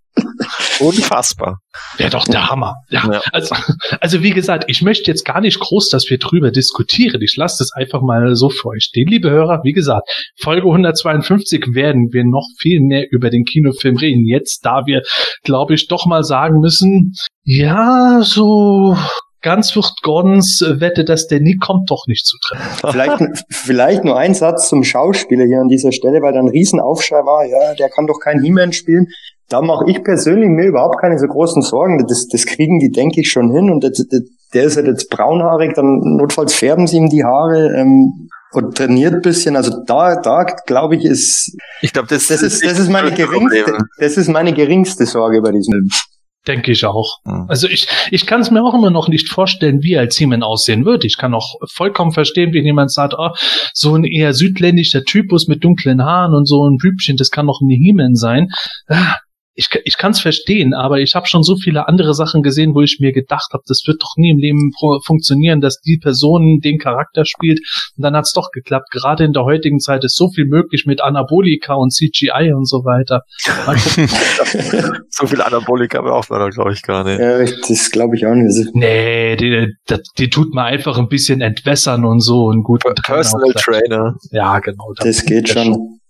Unfassbar. Wäre doch der Hammer. Ja, Ja. Also, also wie gesagt, ich möchte jetzt gar nicht groß, dass wir drüber diskutieren. Ich lasse das einfach mal so für euch stehen, liebe Hörer. Wie gesagt, Folge 152 werden wir noch viel mehr über den Kinofilm reden. Jetzt, da wir, glaube ich, doch mal sagen müssen, ja, so ganz wird Gordons Wette, dass der nie kommt, doch nicht zu treffen. Vielleicht, vielleicht nur ein Satz zum Schauspieler hier an dieser Stelle, weil da ein Riesenaufschrei war, ja, der kann doch kein He-Man spielen. Da mache ich persönlich mir überhaupt keine so großen Sorgen. Das, das kriegen die, denke ich, schon hin. Und das, das, der ist halt jetzt braunhaarig, dann notfalls färben sie ihm die Haare. Ähm, und trainiert bisschen. Also da, da glaube ich, ist Ich glaube, das, das ist das ist meine geringste, Problem. das ist meine geringste Sorge bei diesem Film. Denke ich auch. Hm. Also ich, ich kann es mir auch immer noch nicht vorstellen, wie als He-Man aussehen wird. Ich kann auch vollkommen verstehen, wenn jemand sagt, oh, so ein eher südländischer Typus mit dunklen Haaren und so ein Hübchen, das kann doch ein He-Man sein. Ah, Ich, ich kann es verstehen, aber ich habe schon so viele andere Sachen gesehen, wo ich mir gedacht habe, das wird doch nie im Leben funktionieren, dass die Person den Charakter spielt. Und dann hat's doch geklappt. Gerade in der heutigen Zeit ist so viel möglich mit Anabolika und CGI und so weiter. So viel Anabolika braucht man da, glaube ich, gar nicht. Ja, das glaube ich auch nicht. Nee, die, die, die tut man einfach ein bisschen entwässern und so und gut. Personal Trainer. Ja, genau. das geht schon.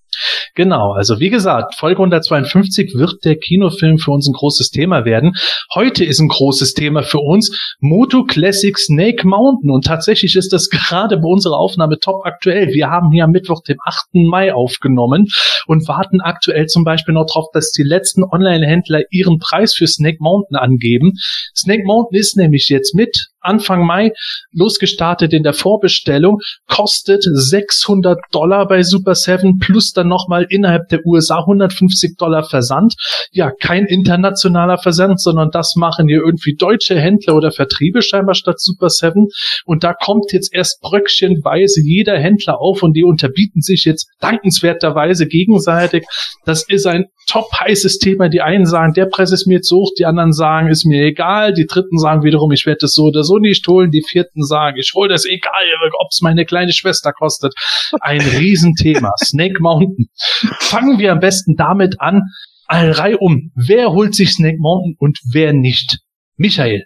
Genau, also wie gesagt, Folge 152 wird der Kinofilm für uns ein großes Thema werden. Heute ist ein großes Thema für uns Moto Classic Snake Mountain und tatsächlich ist das gerade bei unserer Aufnahme top aktuell. Wir haben hier am Mittwoch, dem 8. Mai aufgenommen und warten aktuell zum Beispiel noch darauf, dass die letzten Online-Händler ihren Preis für Snake Mountain angeben. Snake Mountain ist nämlich jetzt mit Anfang Mai losgestartet in der Vorbestellung, kostet 600 Dollar bei Super 7 plus dann nochmal innerhalb der USA 150 Dollar Versand. Ja, kein internationaler Versand, sondern das machen hier irgendwie deutsche Händler oder Vertriebe scheinbar statt Super 7. Und da kommt jetzt erst bröckchenweise jeder Händler auf und die unterbieten sich jetzt dankenswerterweise gegenseitig. Das ist ein top heißes Thema. Die einen sagen, der Preis ist mir zu hoch, die anderen sagen, ist mir egal. Die dritten sagen wiederum, ich werde das so oder so nicht holen. Die vierten sagen, ich hole das egal, ob es meine kleine Schwester kostet. Ein Riesenthema. Snake Mountain. Fangen wir am besten damit an. Eine Reihe um. Wer holt sich Snake Mountain und wer nicht? Michael.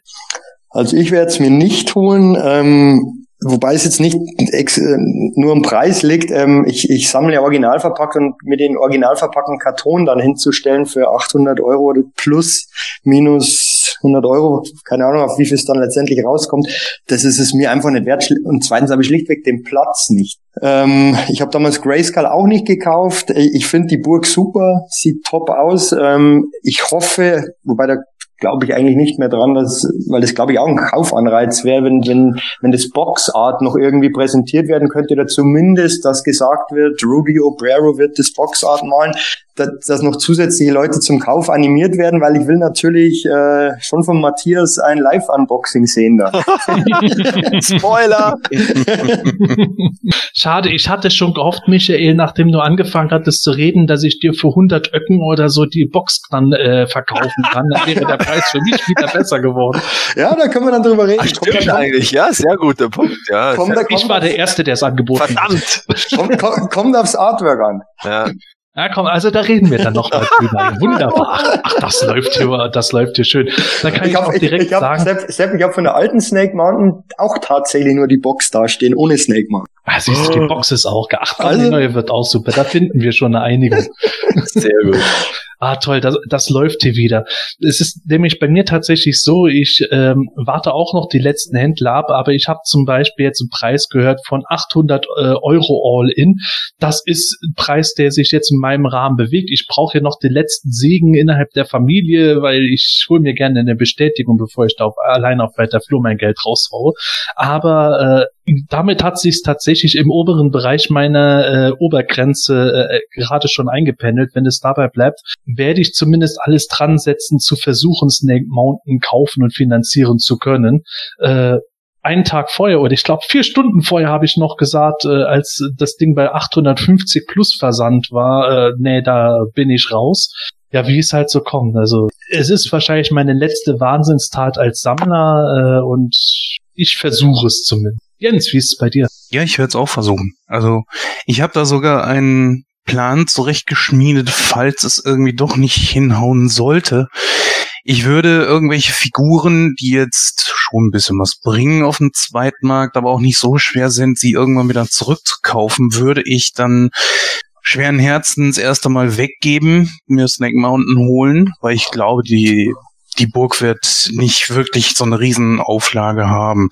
Also ich werde es mir nicht holen, ähm, wobei es jetzt nicht ex äh, nur im Preis liegt. Ähm, ich, ich sammle ja originalverpackt und mir den originalverpackten Karton dann hinzustellen für 800 Euro plus minus 100 Euro, keine Ahnung, auf wie viel es dann letztendlich rauskommt, das ist es mir einfach nicht wert. Und zweitens habe ich schlichtweg den Platz nicht. Ähm, ich habe damals Grayskull auch nicht gekauft. Ich finde die Burg super, sieht top aus. Ähm, ich hoffe, wobei da glaube ich eigentlich nicht mehr dran, dass, weil das glaube ich auch ein Kaufanreiz wäre, wenn, wenn, wenn das Boxart noch irgendwie präsentiert werden könnte oder zumindest, dass gesagt wird, Rudy Obrero wird das Boxart malen, dass, dass noch zusätzliche Leute zum Kauf animiert werden, weil ich will natürlich äh, schon von Matthias ein Live-Unboxing sehen da. Spoiler! Schade, ich hatte schon gehofft, Michael, nachdem du angefangen hattest zu reden, dass ich dir für 100 Öcken oder so die Box dann äh, verkaufen kann. Dann wäre der Preis für mich wieder besser geworden. ja, da können wir dann drüber reden. Ach, stimmt eigentlich, ja, sehr guter Punkt, ja. Komm, sehr, da- Ich war der Erste, der es angeboten hat. verdammt! kommt, kommt, kommt aufs Artwork an. Ja, Ja, komm, also da reden wir dann noch mal drüber. Wunderbar. Ach, das läuft hier, das läuft hier schön. Dann kann ich, Ich auch habe ich, direkt ich hab, sagen, Sepp, Sepp, ich hab von der alten Snake Mountain auch tatsächlich nur die Box dastehen, ohne Snake Mountain. ah, siehst du, die Box ist auch geachtet. Also- die neue wird auch super. Da finden wir schon eine Einigung. sehr gut. Ah, toll, das, das läuft hier wieder. Es ist nämlich bei mir tatsächlich so, ich ähm, warte auch noch die letzten Händler ab, aber ich habe zum Beispiel jetzt einen Preis gehört von 800 äh, Euro All-In. Das ist ein Preis, der sich jetzt in meinem Rahmen bewegt. Ich brauche hier noch den letzten Segen innerhalb der Familie, weil ich hole mir gerne eine Bestätigung, bevor ich da auf, allein auf weiter Flur mein Geld raushaue. Aber äh, damit hat sich tatsächlich im oberen Bereich meiner äh, Obergrenze äh, gerade schon eingependelt. Wenn es dabei bleibt, werde ich zumindest alles dran setzen, zu versuchen, Snake Mountain kaufen und finanzieren zu können. Äh, einen Tag vorher oder ich glaube vier Stunden vorher habe ich noch gesagt, äh, als das Ding bei 850 plus Versand war, äh, nee, da bin ich raus. Ja, wie es halt so kommt. Also es ist wahrscheinlich meine letzte Wahnsinnstat als Sammler äh, und ich versuche es zumindest. Jens, wie ist es bei dir? Ja, ich werde es auch versuchen. Also ich habe da sogar einen Plan zurechtgeschmiedet, falls es irgendwie doch nicht hinhauen sollte. Ich würde irgendwelche Figuren, die jetzt schon ein bisschen was bringen auf dem Zweitmarkt, aber auch nicht so schwer sind, sie irgendwann wieder zurückzukaufen, würde ich dann schweren Herzens erst einmal weggeben, mir Snake Mountain holen, weil ich glaube, die, die Burg wird nicht wirklich so eine Riesenauflage haben.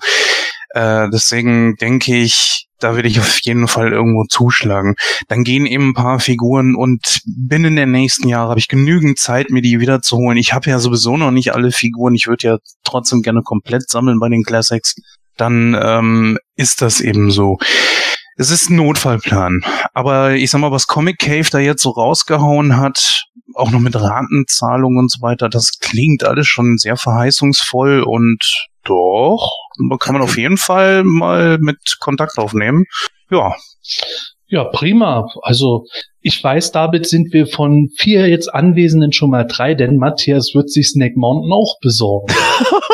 Äh, deswegen denke ich, da will ich auf jeden Fall irgendwo zuschlagen. Dann gehen eben ein paar Figuren und binnen der nächsten Jahre habe ich genügend Zeit, mir die wiederzuholen. Ich habe ja sowieso noch nicht alle Figuren. Ich würde ja trotzdem gerne komplett sammeln bei den Classics. Dann ähm, ist das eben so. es ist ein Notfallplan. Aber ich sag mal, was Comic Cave da jetzt so rausgehauen hat, auch noch mit Ratenzahlungen und so weiter, das klingt alles schon sehr verheißungsvoll und doch, kann man auf jeden Fall mal mit Kontakt aufnehmen. Ja. Ja, prima. Also ich weiß, damit sind wir von vier jetzt Anwesenden schon mal drei, denn Matthias wird sich Snake Mountain auch besorgen.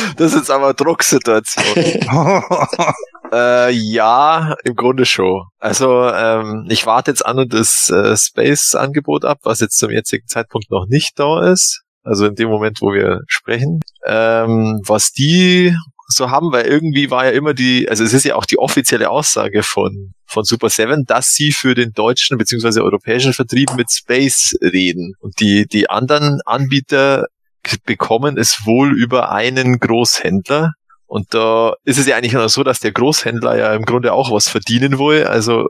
das ist aber Drucksituation. äh, ja, im Grunde schon. Also ähm, ich warte jetzt an und das äh, Space-Angebot ab, was jetzt zum jetzigen Zeitpunkt noch nicht da ist. Also in dem Moment, wo wir sprechen. Ähm, was die so haben, weil irgendwie war ja immer die, also es ist ja auch die offizielle Aussage von, von Super 7, dass sie für den deutschen bzw. europäischen Vertrieb mit Space reden. Und die, die anderen Anbieter bekommen es wohl über einen Großhändler. Und da ist es ja eigentlich nur so, dass der Großhändler ja im Grunde auch was verdienen will. Also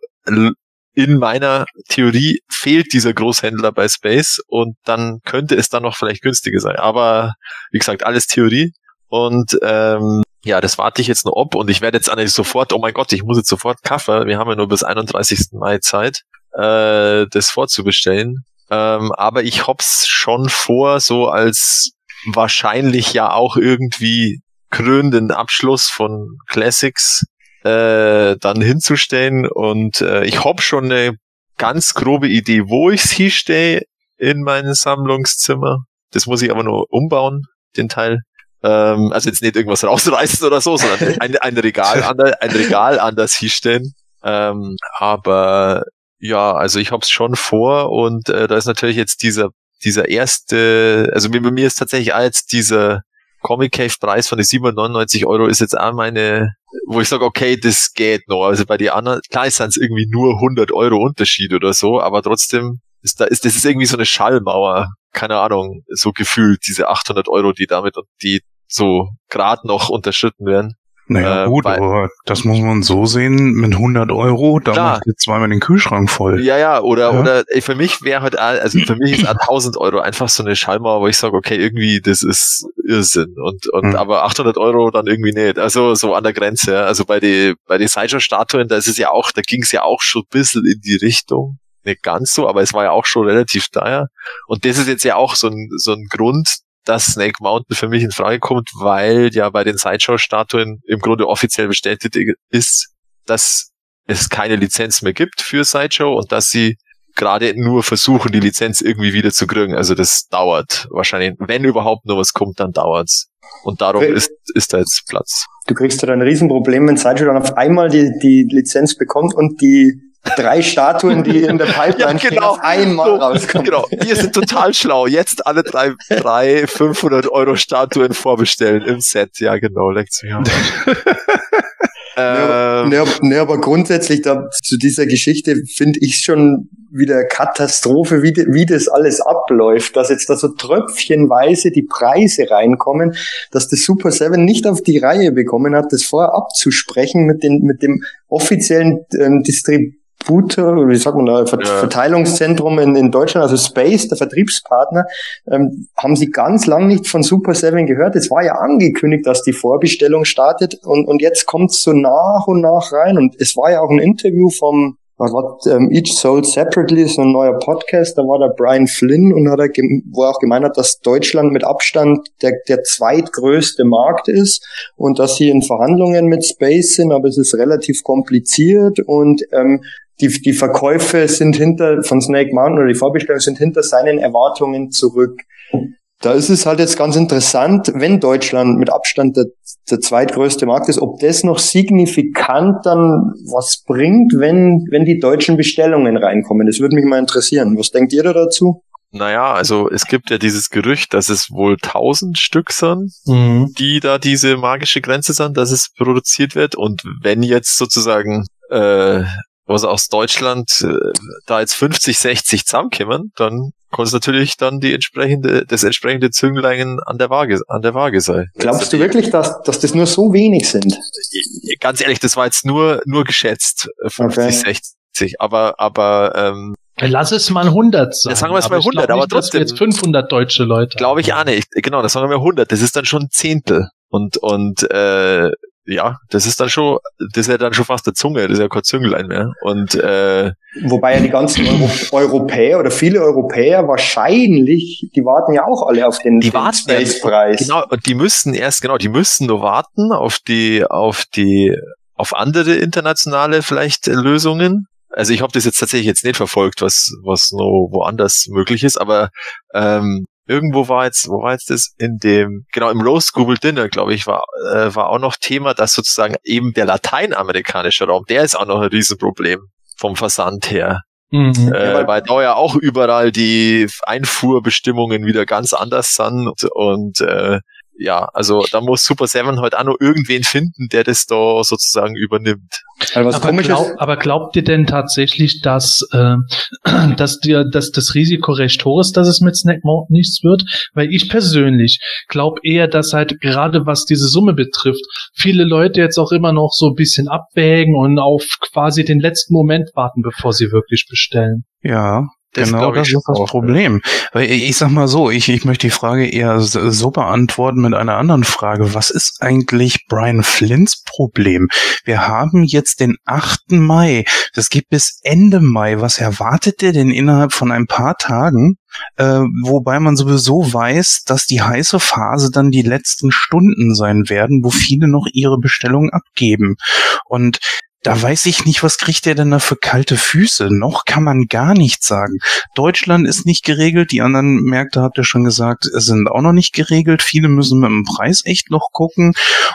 in meiner Theorie fehlt dieser Großhändler bei Space und dann könnte es dann noch vielleicht günstiger sein. Aber wie gesagt, alles Theorie. Und ähm, ja, das warte ich jetzt noch ob und ich werde jetzt eigentlich sofort, oh mein Gott, ich muss jetzt sofort Kaffee, wir haben ja nur bis 31. Mai Zeit, äh, das vorzubestellen. Ähm, aber ich hab's schon vor, so als wahrscheinlich ja auch irgendwie krönenden Abschluss von Classics äh, dann hinzustellen und äh, ich hab schon eine ganz grobe Idee, wo ich's hinstehe in meinem Sammlungszimmer. Das muss ich aber nur umbauen, den Teil. Ähm, also jetzt nicht irgendwas rausreißen oder so, sondern ein, ein Regal an der, ein Regal anders hinstellen. Ähm, aber ja, also ich hab's schon vor und äh, da ist natürlich jetzt dieser dieser erste, also mir, mir ist tatsächlich auch jetzt dieser Comic Cave Preis von den 799 Euro ist jetzt auch meine, wo ich sage, okay, das geht noch. Also bei den anderen, klar ist es irgendwie nur 100 Euro Unterschied oder so, aber trotzdem ist da ist das ist irgendwie so eine Schallmauer, keine Ahnung, so gefühlt diese 800 Euro, die damit und die so gerade noch unterschritten werden. Naja, äh, gut, aber das muss man so sehen, mit 100 Euro, da klar. macht ihr zweimal den Kühlschrank voll. Ja, ja, oder, ja? oder ey, für mich wäre halt, also für mich ist 1000 Euro einfach so eine Schallmauer, wo ich sage, okay, irgendwie, das ist Irrsinn. Und, und mhm. aber 800 Euro dann irgendwie nicht. Also so an der Grenze. Also bei den bei den Sideshow-Statuen, da ist es ja auch, da ging es ja auch schon ein bisschen in die Richtung. Nicht ganz so, aber es war ja auch schon relativ teuer. Und das ist jetzt ja auch so ein, so ein Grund, dass Snake Mountain für mich in Frage kommt, weil ja bei den Sideshow-Statuen im Grunde offiziell bestätigt ist, dass es keine Lizenz mehr gibt für Sideshow und dass sie gerade nur versuchen, die Lizenz irgendwie wieder zu kriegen. Also das dauert wahrscheinlich. Wenn überhaupt nur was kommt, dann dauert's. Und darum ist, ist da jetzt Platz. Du kriegst halt ein Riesenproblem, wenn Sideshow dann auf einmal die, die Lizenz bekommt und die drei Statuen, die in der Pipeline ja, genau. stehen, einmal so, rauskommen. Genau, wir sind total schlau. Jetzt alle drei, drei 500 Euro Statuen vorbestellen im Set. Ja, genau, Lektion. ähm, ne, ne, aber grundsätzlich da, zu dieser Geschichte finde ich schon wieder Katastrophe, wie, wie das alles abläuft, dass jetzt da so tröpfchenweise die Preise reinkommen, dass das Super Seven nicht auf die Reihe bekommen hat, das vorher abzusprechen mit, den, mit dem offiziellen ähm, Distrib Distributor, wie sagt man da, Ver ja. Verteilungszentrum in, in Deutschland, also Space, der Vertriebspartner, ähm, haben sie ganz lang nicht von Super 7 gehört. Es war ja angekündigt, dass die Vorbestellung startet und, und jetzt kommt es so nach und nach rein. Und es war ja auch ein Interview vom was war ähm, Each Soul Separately, ist ein neuer Podcast, da war der Brian Flynn und hat er, wo er auch gemeint hat, dass Deutschland mit Abstand der, der zweitgrößte Markt ist und dass sie in Verhandlungen mit Space sind, aber es ist relativ kompliziert und ähm, die, die Verkäufe sind hinter, von Snake Mountain oder die Vorbestellungen sind hinter seinen Erwartungen zurück. Da ist es halt jetzt ganz interessant, wenn Deutschland mit Abstand der, der zweitgrößte Markt ist, ob das noch signifikant dann was bringt, wenn, wenn die deutschen Bestellungen reinkommen. Das würde mich mal interessieren. Was denkt ihr da dazu? Naja, also es gibt ja dieses Gerücht, dass es wohl tausend Stück sind, mhm. die da diese magische Grenze sind, dass es produziert wird. Und wenn jetzt sozusagen äh, was aus Deutschland äh, da jetzt 50, 60 zusammenkommen, dann kann es natürlich dann die entsprechende, das entsprechende Zünglein an der Waage, an der Waage sein. Glaubst du wirklich, dass, dass das nur so wenig sind? Ganz ehrlich, das war jetzt nur, nur geschätzt, 50, okay. 60, aber, aber, ähm, Lass es mal 100 sein. Ja, sagen wir es mal 100, aber nicht, trotzdem. jetzt 500 deutsche Leute. Glaube ich auch nicht. Genau, das sagen wir 100. Das ist dann schon ein Zehntel. Und, und, äh, ja, das ist dann schon, das ist ja dann schon fast der Zunge, das ist ja kein Zünglein mehr. Und äh, Wobei ja die ganzen Euro Europäer oder viele Europäer wahrscheinlich, die warten ja auch alle auf den, die den warten Space-Preis. Genau, und die müssten erst, genau, die müssten nur warten auf die, auf die, auf andere internationale vielleicht Lösungen. Also ich habe das jetzt tatsächlich jetzt nicht verfolgt, was, was noch woanders möglich ist, aber ähm, irgendwo war jetzt, wo war jetzt das in dem, genau im Roast Google Dinner, glaube ich, war, äh, war auch noch Thema, dass sozusagen eben der lateinamerikanische Raum, der ist auch noch ein Riesenproblem vom Versand her. Mhm. Äh, weil- da ja auch überall die Einfuhrbestimmungen wieder ganz anders sind und, und äh, ja, also da muss Super Seven halt auch noch irgendwen finden, der das da sozusagen übernimmt. Also was aber, komisch glaub, ist, aber glaubt ihr denn tatsächlich, dass, äh, dass, dir, dass das Risiko recht hoch ist, dass es mit Snack Mountain nichts wird? Weil ich persönlich glaube eher, dass halt gerade was diese Summe betrifft, viele Leute jetzt auch immer noch so ein bisschen abwägen und auf quasi den letzten Moment warten, bevor sie wirklich bestellen. Ja, Das genau das ist das auch, Problem. Weil ich, sag mal so, ich, ich möchte die Frage eher so beantworten mit einer anderen Frage. Was ist eigentlich Brian Flints Problem? Wir haben jetzt den 8. Mai. Das geht bis Ende Mai. Was erwartet der denn innerhalb von ein paar Tagen? Äh, wobei man sowieso weiß, dass die heiße Phase dann die letzten Stunden sein werden, wo viele noch ihre Bestellungen abgeben. Und da weiß ich nicht, was kriegt der denn da für kalte Füße? Noch kann man gar nichts sagen. Deutschland ist nicht geregelt, die anderen Märkte, habt ihr schon gesagt, sind auch noch nicht geregelt. Viele müssen mit dem Preis echt noch gucken.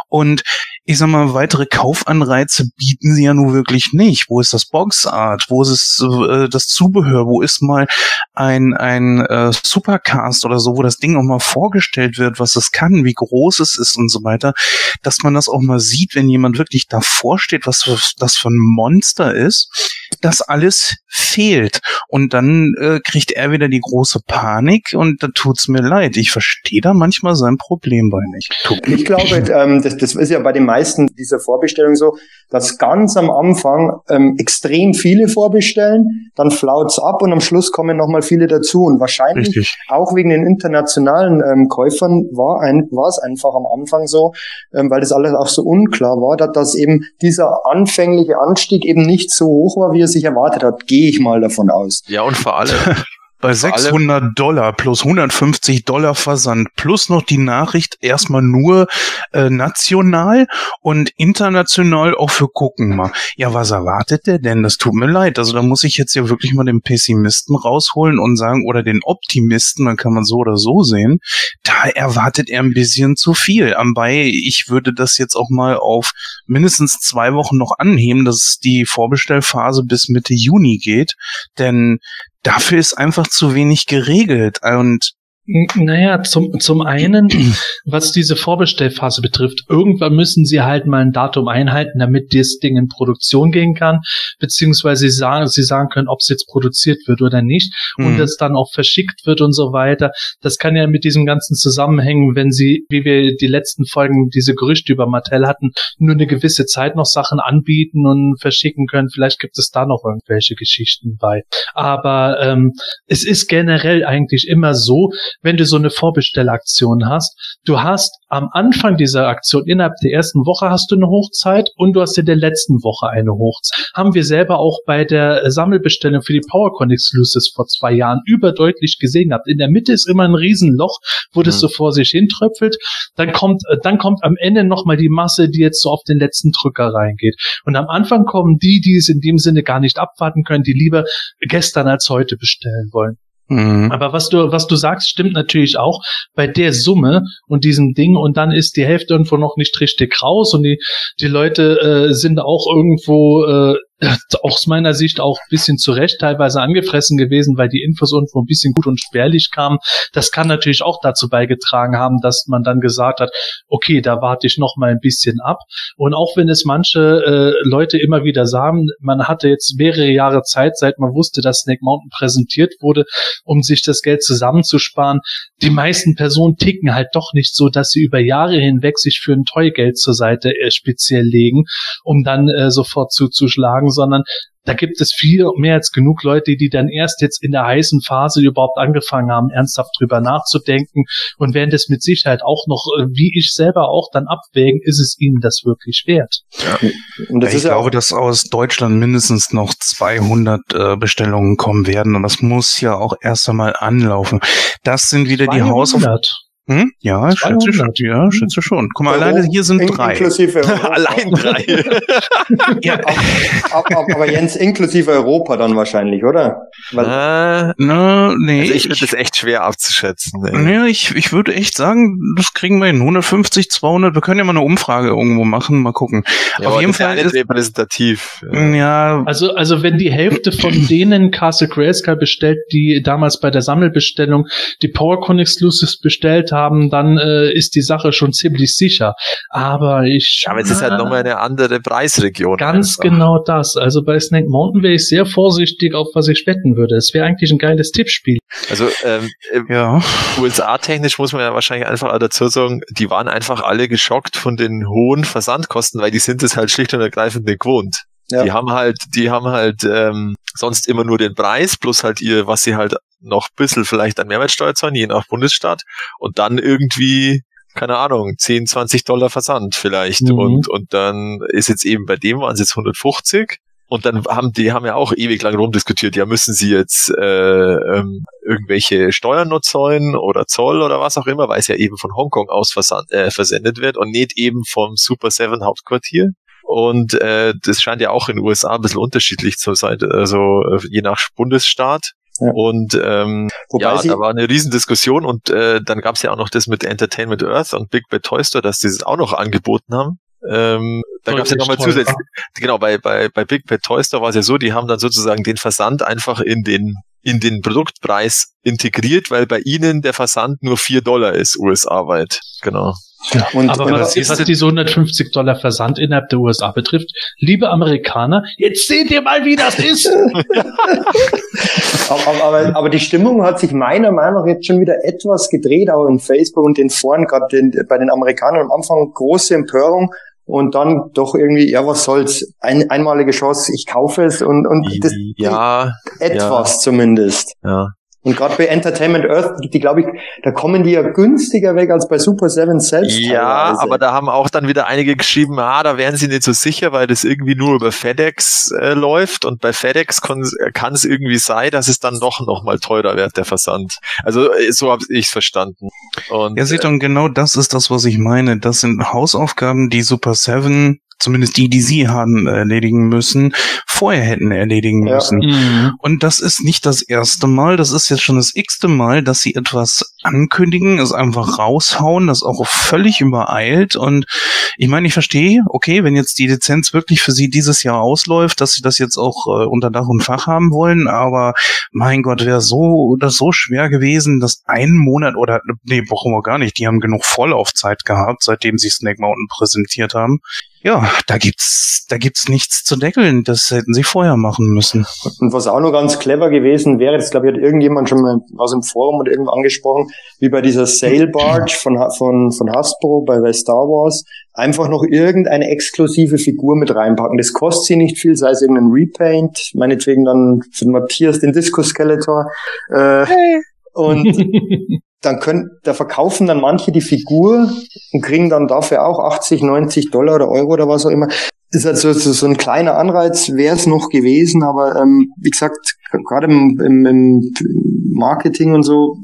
Und ich sag mal, weitere Kaufanreize bieten sie ja nun wirklich nicht. Wo ist das Boxart? Wo ist es, äh, das Zubehör? Wo ist mal ein, ein äh, Supercast oder so, wo das Ding auch mal vorgestellt wird, was es kann, wie groß es ist und so weiter, dass man das auch mal sieht, wenn jemand wirklich davor steht, was das für ein Monster ist, das alles fehlt. Und dann äh, kriegt er wieder die große Panik und da tut's mir leid. Ich verstehe da manchmal sein Problem bei nicht. Ich glaube, ähm, das, das ist ja bei den meisten dieser Vorbestellungen so, dass ganz am Anfang ähm, extrem viele vorbestellen, dann flaut's ab und am Schluss kommen nochmal viele dazu. Und wahrscheinlich richtig. auch wegen den internationalen ähm, Käufern war, ein, war es einfach am Anfang so, ähm, weil das alles auch so unklar war, dass, dass eben dieser anfängliche Anstieg eben nicht so hoch war, wie er sich erwartet hat, gehe ich mal davon aus. Ja, und vor allem, Bei Vor allem- 600 Dollar plus 150 Dollar Versand plus noch die Nachricht erstmal nur äh, national und international auch für gucken mal. Ja, was erwartet der denn? Das tut mir leid. Also da muss ich jetzt ja wirklich mal den Pessimisten rausholen und sagen, oder den Optimisten, dann kann man so oder so sehen. Da erwartet er ein bisschen zu viel. Ambei, ich würde das jetzt auch mal auf mindestens zwei Wochen noch anheben, dass die Vorbestellphase bis Mitte Juni geht. Denn dafür ist einfach zu wenig geregelt. Und Naja, zum, zum einen, was diese Vorbestellphase betrifft, irgendwann müssen sie halt mal ein Datum einhalten, damit das Ding in Produktion gehen kann, beziehungsweise sie sagen, sie sagen können, ob es jetzt produziert wird oder nicht und Mhm. das dann auch verschickt wird und so weiter. Das kann ja mit diesem ganzen zusammenhängen, wenn sie, wie wir die letzten Folgen diese Gerüchte über Mattel hatten, nur eine gewisse Zeit noch Sachen anbieten und verschicken können. Vielleicht gibt es da noch irgendwelche Geschichten bei. Aber ähm, es ist generell eigentlich immer so, wenn du so eine Vorbestellaktion hast, du hast am Anfang dieser Aktion, innerhalb der ersten Woche hast du eine Hochzeit und du hast in der letzten Woche eine Hochzeit. Haben wir selber auch bei der Sammelbestellung für die PowerCon Exclusives vor zwei Jahren überdeutlich gesehen gehabt. In der Mitte ist immer ein Riesenloch, wo das Mhm. so vor sich hintröpfelt. Dann kommt, äh, dann kommt am Ende nochmal die Masse, die jetzt so auf den letzten Drücker reingeht. Und am Anfang kommen die, die es in dem Sinne gar nicht abwarten können, die lieber gestern als heute bestellen wollen. Mhm. Aber was du, was du sagst, stimmt natürlich auch bei der Summe und diesem Ding und dann ist die Hälfte irgendwo noch nicht richtig raus und die, die Leute äh, sind auch irgendwo äh, aus meiner Sicht auch ein bisschen zu Recht teilweise angefressen gewesen, weil die Infos irgendwo ein bisschen gut und spärlich kamen. Das kann natürlich auch dazu beigetragen haben, dass man dann gesagt hat, okay, da warte ich noch mal ein bisschen ab. Und auch wenn es manche äh, Leute immer wieder sagen, man hatte jetzt mehrere Jahre Zeit, seit man wusste, dass Snake Mountain präsentiert wurde, um sich das Geld zusammenzusparen. Die meisten Personen ticken halt doch nicht so, dass sie über Jahre hinweg sich für ein Toy zur Seite äh, speziell legen, um dann äh, sofort zuzuschlagen. Sagen, sondern da gibt es viel mehr als genug Leute, die dann erst jetzt in der heißen Phase überhaupt angefangen haben, ernsthaft drüber nachzudenken und werden das mit Sicherheit auch noch, äh, wie ich selber auch dann abwägen, ist es ihnen das wirklich wert? Und das ich ist glaube, ja dass aus Deutschland mindestens noch 200 äh, Bestellungen kommen werden und das muss ja auch erst einmal anlaufen. Das sind wieder 200. die Hausaufgaben. Hm? Ja, schätze schon. Ja, schätze schon. Guck mal, alleine hier sind in, drei. Inklusive Allein drei. ja. aber, aber, Jens, inklusive Europa dann wahrscheinlich, oder? Weil, äh, na, nee. Also ich finde das echt schwer abzuschätzen. Nee, ich, ich würde echt sagen, das kriegen wir hin. 150, 200. Wir können ja mal eine Umfrage irgendwo machen, mal gucken. Ja, Auf jeden Fall ist repräsentativ. Ja. Also, also wenn die Hälfte von denen Castle Grayskull bestellt, die damals bei der Sammelbestellung die PowerCon Exclusives bestellt haben, dann äh, ist die Sache schon ziemlich sicher. Aber ich. Aber es ist halt nochmal eine andere Preisregion. Ganz einfach. genau das. Also bei Snake Mountain wäre ich sehr vorsichtig, auf was ich wetten würde. Es wäre eigentlich ein geiles Tippspiel. Also ähm, ja. USA-technisch muss man ja wahrscheinlich einfach dazu sagen, die waren einfach alle geschockt von den hohen Versandkosten, weil die sind es halt schlicht und ergreifend nicht gewohnt. Ja. Die haben halt, die haben halt ähm, sonst immer nur den Preis plus halt ihr, was sie halt noch ein bisschen vielleicht an Mehrwertsteuer zahlen, je nach Bundesstaat. Und dann irgendwie, keine Ahnung, 10, 20 Dollar Versand vielleicht. Mhm. Und, und dann ist jetzt eben bei dem waren es jetzt 150. Und dann haben die haben ja auch ewig lang rumdiskutiert, ja, müssen sie jetzt äh, ähm, irgendwelche Steuern noch zahlen oder Zoll oder was auch immer, weil es ja eben von Hongkong aus versand, äh, versendet wird und nicht eben vom Super Seven Hauptquartier. Und äh, das scheint ja auch in den USA ein bisschen unterschiedlich zu sein, also äh, je nach Bundesstaat. Ja. Und ähm, ja, da war eine Riesendiskussion und äh, dann gab es ja auch noch das mit Entertainment Earth und Big Bad Toy Store, dass die das auch noch angeboten haben. Ähm, da gab es ja nochmal zusätzlich, genau, bei, bei, bei Big Pet Toy Store war es ja so, die haben dann sozusagen den Versand einfach in den, in den Produktpreis integriert, weil bei ihnen der Versand nur vier Dollar ist, USA-weit. Genau. Ja, und, aber und was, was diese 150 Dollar Versand innerhalb der USA betrifft, liebe Amerikaner, jetzt seht ihr mal, wie das ist. aber, aber, aber, die Stimmung hat sich meiner Meinung nach jetzt schon wieder etwas gedreht, auch in Facebook und den Foren, gerade bei den Amerikanern am Anfang große Empörung und dann doch irgendwie, ja, was soll's, Ein, einmalige Chance, ich kaufe es und, und das, ja, etwas ja. zumindest. Ja. Und gerade bei Entertainment Earth, die glaube ich, da kommen die ja günstiger weg als bei Super Seven selbst. Ja, teilweise. aber da haben auch dann wieder einige geschrieben, ah, da wären sie nicht so sicher, weil das irgendwie nur über FedEx äh, läuft und bei FedEx kann es irgendwie sein, dass es dann doch noch mal teurer wird, der Versand. Also äh, so habe ich es verstanden. Und, ja, seht äh, und genau das ist das, was ich meine. Das sind Hausaufgaben, die Super Seven zumindest die, die sie haben erledigen müssen, vorher hätten erledigen ja. müssen. Mhm. Und das ist nicht das erste Mal, das ist jetzt schon das x-te Mal, dass sie etwas ankündigen, es einfach raushauen, das auch völlig übereilt. Und ich meine, ich verstehe, okay, wenn jetzt die Lizenz wirklich für sie dieses Jahr ausläuft, dass sie das jetzt auch äh, unter Dach und Fach haben wollen, aber mein Gott, wäre so das so schwer gewesen, dass einen Monat oder nee, brauchen wir gar nicht, die haben genug Vorlaufzeit gehabt, seitdem sie Snake Mountain präsentiert haben ja, da gibt's, da gibt's nichts zu deckeln. Das hätten sie vorher machen müssen. Und was auch noch ganz clever gewesen wäre, das glaube ich hat irgendjemand schon mal aus dem Forum oder irgendwo angesprochen, wie bei dieser Sail Barge von, von, von Hasbro bei, bei Star Wars, einfach noch irgendeine exklusive Figur mit reinpacken. Das kostet sie nicht viel, sei es irgendein Repaint, meinetwegen dann für Matthias den Disco Skeletor. Äh, hey. Und dann können, da verkaufen dann manche die Figur und kriegen dann dafür auch 80, 90 Dollar oder Euro oder was auch immer. Das ist halt so, so, so ein kleiner Anreiz wäre es noch gewesen, aber ähm, wie gesagt, gerade im, im, im Marketing und so.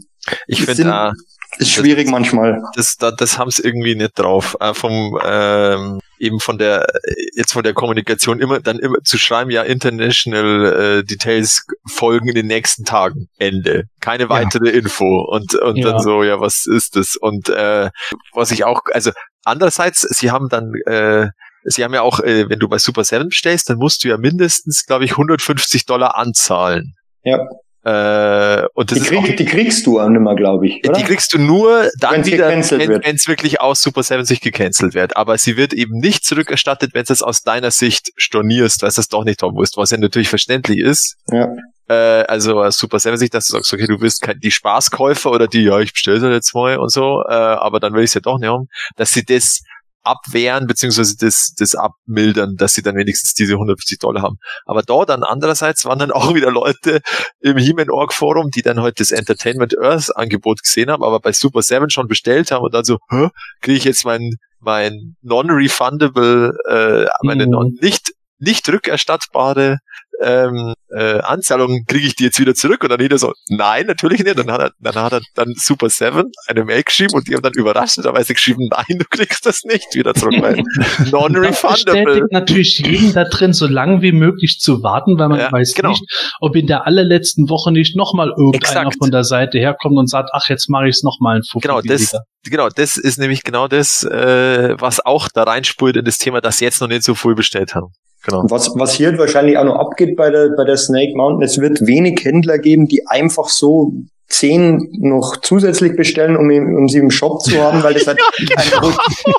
Ich finde, ist schwierig das, manchmal. Das, das, das haben sie irgendwie nicht drauf. Äh, vom ähm, eben von der jetzt von der Kommunikation immer dann immer zu schreiben, ja international äh, Details folgen in den nächsten Tagen. Ende. Keine weitere ja. Info und und ja. dann so ja was ist das und äh, was ich auch also andererseits sie haben dann äh, Sie haben ja auch, äh, wenn du bei Super 7 bestellst, dann musst du ja mindestens, glaube ich, 150 Dollar anzahlen. Ja. Äh, und das die, krieg, die kriegst du auch nimmer, glaube ich. Oder? Die kriegst du nur dann wenn's wieder, wenn es wirklich aus Super 7 sich gecancelt wird. Aber sie wird eben nicht zurückerstattet, wenn du es aus deiner Sicht stornierst, weil du es doch nicht haben musst, was ja natürlich verständlich ist. Ja. Äh, also aus Super 7 Sicht, dass du sagst, okay, du bist kein, die Spaßkäufer oder die, ja, ich bestelle jetzt mal und so, äh, aber dann will ich es ja doch nicht haben, dass sie das abwehren, beziehungsweise das, das abmildern, dass sie dann wenigstens diese 150 Dollar haben. Aber da dann andererseits waren dann auch wieder Leute im He-Man Org Forum, die dann heute das Entertainment Earth Angebot gesehen haben, aber bei Super 7 schon bestellt haben und dann so, hä, kriege ich jetzt mein, mein non-refundable, äh, meine Mhm. non nicht, nicht rückerstattbare ähm, äh, Anzahlung, kriege ich die jetzt wieder zurück? Und dann jeder so, nein, natürlich nicht. Dann hat er, dann hat er dann Super 7 eine Mail geschrieben und die haben dann überraschenderweise geschrieben, nein, du kriegst das nicht wieder zurück, weil Das non-refundable. natürlich jeden da drin, so lange wie möglich zu warten, weil man Ja, weiß genau. nicht, ob in der allerletzten Woche nicht nochmal irgendeiner Exakt. von der Seite herkommt und sagt, ach, jetzt mache ich es nochmal ein Fuffi Genau, das, genau, das ist nämlich genau das, äh, was auch da reinspult in das Thema, dass sie jetzt noch nicht so viel bestellt haben. Genau. Was, was hier wahrscheinlich auch noch abgeht bei der, bei der Snake Mountain, es wird wenig Händler geben, die einfach so zehn noch zusätzlich bestellen, um, um sie im Shop zu haben, weil das halt ein,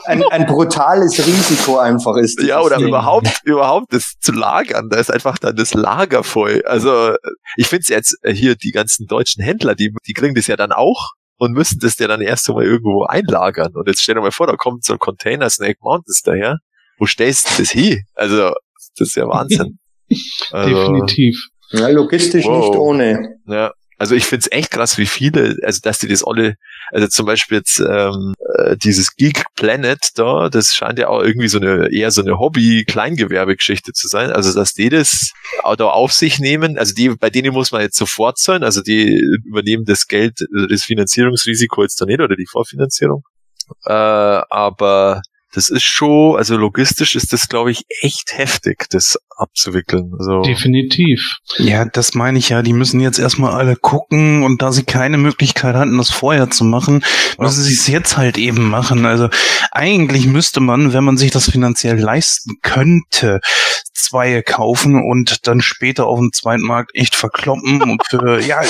ein, ein brutales Risiko einfach ist. Ja, oder Ding. überhaupt, überhaupt das zu lagern. Da ist einfach dann das Lager voll. Also ich finde es jetzt äh, hier, die ganzen deutschen Händler, die, die kriegen das ja dann auch und müssen das ja dann erst einmal irgendwo einlagern. Und jetzt stell dir mal vor, da kommt so ein Container Snake Mountains daher. Wo stellst du das hin? Also, das ist ja Wahnsinn. Also, Definitiv. Ja, logistisch Wow. nicht ohne. Ja, also ich find's echt krass, wie viele, also dass die das alle, also zum Beispiel jetzt ähm, äh, dieses Geek Planet da, das scheint ja auch irgendwie so eine eher so eine Hobby-Kleingewerbegeschichte zu sein. Also dass die das auch da auf sich nehmen, also die, bei denen muss man jetzt sofort sein, also die übernehmen das Geld, äh, das Finanzierungsrisiko jetzt da nicht oder die Vorfinanzierung. Äh, aber das ist schon, also logistisch ist das, glaube ich, echt heftig, das abzuwickeln. Also, Definitiv. Ja, das meine ich ja. Die müssen jetzt erstmal alle gucken und da sie keine Möglichkeit hatten, das vorher zu machen, müssen sie es jetzt halt eben machen. Also eigentlich müsste man, wenn man sich das finanziell leisten könnte, zwei kaufen und dann später auf dem zweiten Markt echt verkloppen und für, ja,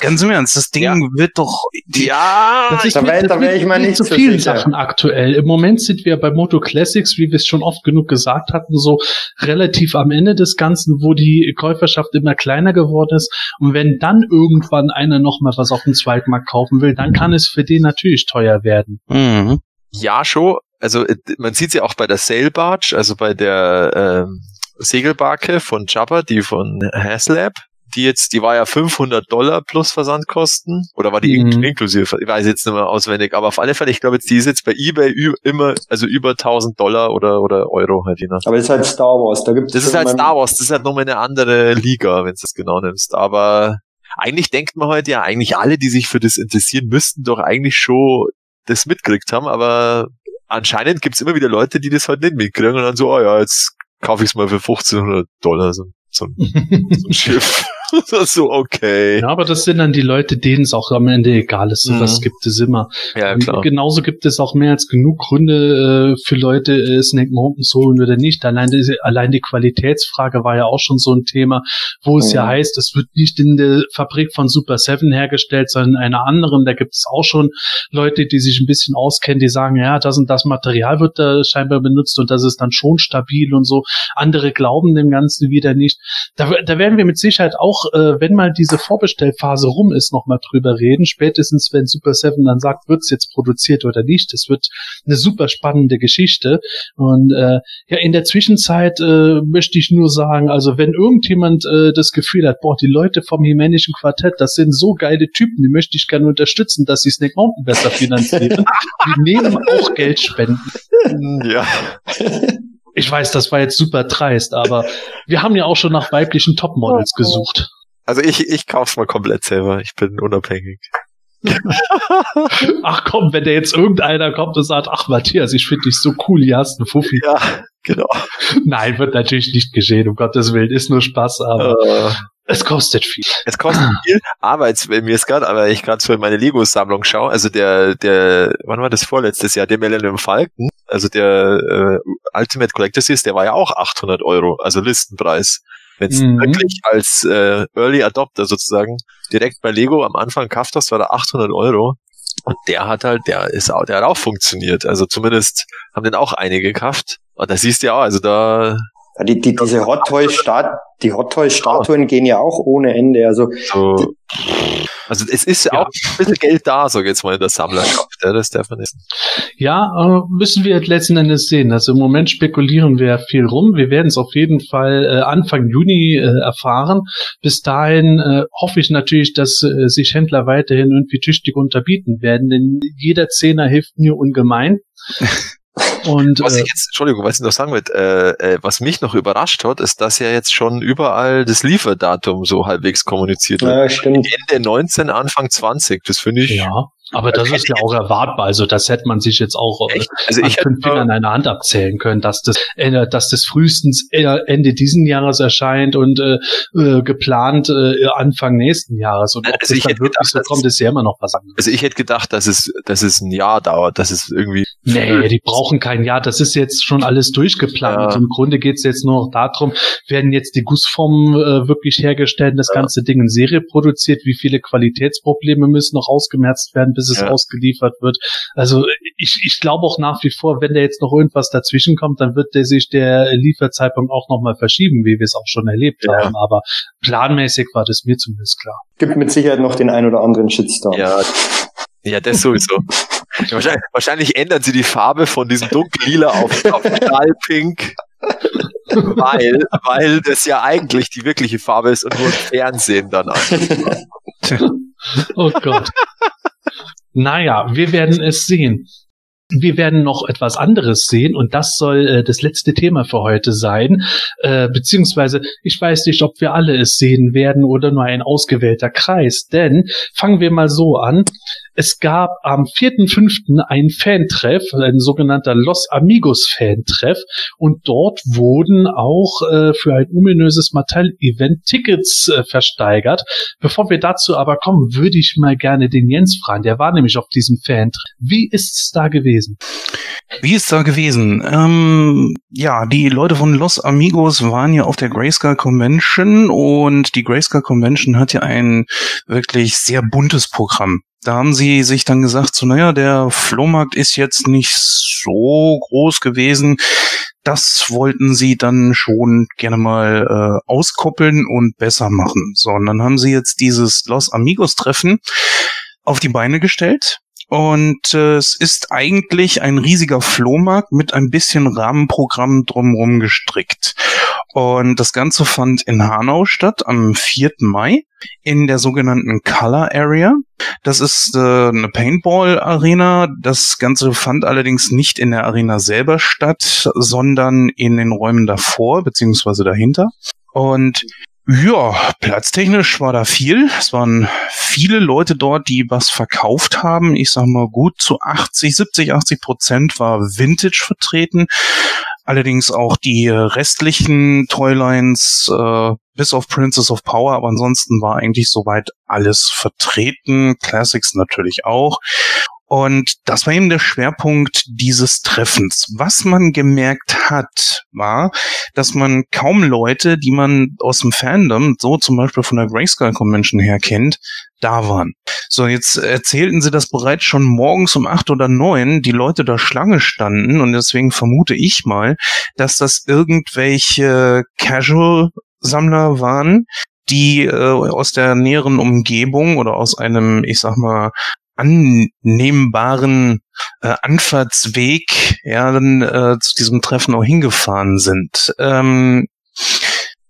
ganz im Ernst, das Ding Ja. wird doch, die, ja, Das ist da wär- mit- da wär ich mal nicht so so sicher. Sachen aktuell. Im Moment sind wir bei Moto Classics, wie wir es schon oft genug gesagt hatten, so relativ am Ende des Ganzen, wo die Käuferschaft immer kleiner geworden ist. Und wenn dann irgendwann einer noch mal was auf dem Zweitmarkt kaufen will, dann kann es für den natürlich teuer werden. Mhm. Ja, schon. Also äh, man sieht ja auch bei der Sail Barge, also bei der ähm, Segelbarke von Jabba, die von Haslab, die jetzt, die war ja 500 Dollar plus Versandkosten oder war die Mhm. in inklusive? Ich weiß jetzt nicht mehr auswendig, aber auf alle Fälle, ich glaube jetzt, die ist jetzt bei eBay immer, also über 1000 Dollar oder oder Euro halt je nach. Aber das ist halt Star Wars. Da gibt's Das ist halt Star Wars, das ist halt nochmal eine andere Liga, wenn du das genau nimmst. Aber eigentlich denkt man heute ja, eigentlich alle, die sich für das interessieren, müssten doch eigentlich schon das mitgekriegt haben, aber anscheinend gibt's immer wieder Leute, die das halt nicht mitkriegen und dann so, oh ja, jetzt kaufe ich's mal für 1500 Dollar, so, so, ein, so ein Schiff. so, okay. Ja, aber das sind dann die Leute, denen es auch am Ende egal ist. Sowas Mhm. gibt es immer. Ja, Und klar. Genauso gibt es auch mehr als genug Gründe äh, für Leute, äh, Snake Mountain zu holen oder nicht. Allein, die- allein die Qualitätsfrage war ja auch schon so ein Thema, wo es ja Mhm. heißt, es wird nicht in der Fabrik von Super 7 hergestellt, sondern in einer anderen. Da gibt es auch schon Leute, die sich ein bisschen auskennen, die sagen, ja, das und das Material wird da scheinbar benutzt und das ist dann schon stabil und so. Andere glauben dem Ganzen wieder nicht. Da, da werden wir mit Sicherheit auch, äh, wenn mal diese Vorbestellphase rum ist, nochmal drüber reden. Spätestens, wenn Super 7 dann sagt, wird es jetzt produziert oder nicht. Es wird eine super spannende Geschichte. Und äh, ja, in der Zwischenzeit äh, möchte ich nur sagen, also wenn irgendjemand äh, das Gefühl hat, boah, die Leute vom Himännischen Quartett, das sind so geile Typen, die möchte ich gerne unterstützen, dass sie Snake Mountain besser finanzieren. die nehmen auch Geld spenden. Ja. Ich weiß, das war jetzt super dreist, aber wir haben ja auch schon nach weiblichen Topmodels gesucht. Also ich, ich kauf's mal komplett selber. Ich bin unabhängig. Ach komm, wenn der jetzt irgendeiner kommt und sagt, ach Matthias, ich finde dich so cool, hier hast du einen Fuffi. Ja, genau. Nein, wird natürlich nicht geschehen, um Gottes Willen, ist nur Spaß, aber Äh, es kostet viel. Es kostet viel, aber jetzt, wenn mir ist gerade, aber ich gerade so in meine Lego-Sammlung schaue, also der, der, wann war das vorletztes Jahr, der Millennium Falcon, also der äh, Ultimate Collector Series, der war ja auch 800 Euro, also Listenpreis. Wenn es Mhm. wirklich als äh, Early Adopter sozusagen direkt bei Lego am Anfang gekauft hast, war da 800 Euro. Und der hat halt, der ist auch, der hat auch funktioniert. Also zumindest haben den auch einige gekauft. Und da siehst du ja auch, also da Ja, die, die, diese Hot Toys Stat die Hot Toys Statuen gehen ja auch ohne Ende. Also so, Also es ist ja auch ein bisschen Geld da, ich jetzt mal in der Sammlerschaft. Ja, das darf man nicht. Ja, äh, müssen wir letzten Endes sehen. Also im Moment spekulieren wir viel rum. Wir werden es auf jeden Fall äh, Anfang Juni äh, erfahren. Bis dahin äh, hoffe ich natürlich, dass äh, sich Händler weiterhin irgendwie tüchtig unterbieten werden, denn jeder Zehner hilft mir ungemein. Und Was äh, ich jetzt, Entschuldigung, was ich noch sagen wollte, äh, äh, was mich noch überrascht hat, ist, dass ja jetzt schon überall das Lieferdatum so halbwegs kommuniziert wird. Ja, stimmt. Ende 19, Anfang 20. Das finde ich. ja, aber das ist ja auch erwartbar. Also das hätte man sich jetzt auch äh, Echt? Also an ich hätte fünf Fingern einer Hand abzählen können, dass das, äh, dass das frühestens äh, Ende diesen Jahres erscheint und äh, äh, geplant äh, Anfang nächsten Jahres. Und ob Also das ich dann hätte wirklich gedacht, so kommt, ist ja immer noch was anderes. also ich hätte gedacht, dass es, dass es ein Jahr dauert, dass es irgendwie. Nee, die brauchen kein Jahr. Das ist jetzt schon alles durchgeplant. Ja. Im Grunde geht es jetzt nur noch darum, werden jetzt die Gussformen äh, wirklich hergestellt, und das Ja. ganze Ding in Serie produziert, wie viele Qualitätsprobleme müssen noch ausgemerzt werden, bis es Ja. ausgeliefert wird. Also ich, ich glaube auch nach wie vor, wenn da jetzt noch irgendwas dazwischen kommt, dann wird der sich der Lieferzeitpunkt auch nochmal verschieben, wie wir es auch schon erlebt Ja. haben. Aber planmäßig war das mir zumindest klar. Gibt mit Sicherheit noch den ein oder anderen Shitstorm. Ja, ja, das sowieso. Wahrscheinlich, wahrscheinlich ändern sie die Farbe von diesem dunkellila auf, auf knallpink. Weil, weil das ja eigentlich die wirkliche Farbe ist und nur im Fernsehen dann an. Oh Gott. naja, wir werden es sehen. Wir werden noch etwas anderes sehen und das soll äh, das letzte Thema für heute sein. Äh, beziehungsweise, ich weiß nicht, ob wir alle es sehen werden oder nur ein ausgewählter Kreis. Denn fangen wir mal so an. Es gab am 4.5. ein Fantreff, ein sogenannter Los Amigos Fantreff und dort wurden auch äh, für ein ominöses Mattel-Event Tickets äh, versteigert. Bevor wir dazu aber kommen, würde ich mal gerne den Jens fragen. Der war nämlich auf diesem Fantreff. Wie ist's da gewesen? Wie ist da gewesen? Ähm, ja, die Leute von Los Amigos waren ja auf der Grayscale Convention und die Grayscale Convention hat ja ein wirklich sehr buntes Programm. Da haben sie sich dann gesagt, so naja, der Flohmarkt ist jetzt nicht so groß gewesen. Das wollten sie dann schon gerne mal äh, auskoppeln und besser machen. So, und dann haben sie jetzt dieses Los Amigos Treffen auf die Beine gestellt. Und äh, es ist eigentlich ein riesiger Flohmarkt mit ein bisschen Rahmenprogramm drumherum gestrickt. Und das Ganze fand in Hanau statt am 4. Mai in der sogenannten Color Area. Das ist äh, eine Paintball-Arena. Das Ganze fand allerdings nicht in der Arena selber statt, sondern in den Räumen davor beziehungsweise dahinter. Und ja, platztechnisch war da viel. Es waren viele Leute dort, die was verkauft haben. Ich sag mal gut zu 80, 70, 80 Prozent war Vintage vertreten. Allerdings auch die restlichen Toylines, äh, bis auf Princess of Power, aber ansonsten war eigentlich soweit alles vertreten. Classics natürlich auch. Und das war eben der Schwerpunkt dieses Treffens. Was man gemerkt hat, war, dass man kaum Leute, die man aus dem Fandom, so zum Beispiel von der Grayscale Convention her kennt, da waren. So, jetzt erzählten sie das bereits schon morgens um acht oder neun, die Leute da Schlange standen und deswegen vermute ich mal, dass das irgendwelche Casual-Sammler waren, die äh, aus der näheren Umgebung oder aus einem, ich sag mal, annehmbaren äh, Anfahrtsweg ja dann äh, zu diesem Treffen auch hingefahren sind. Ähm,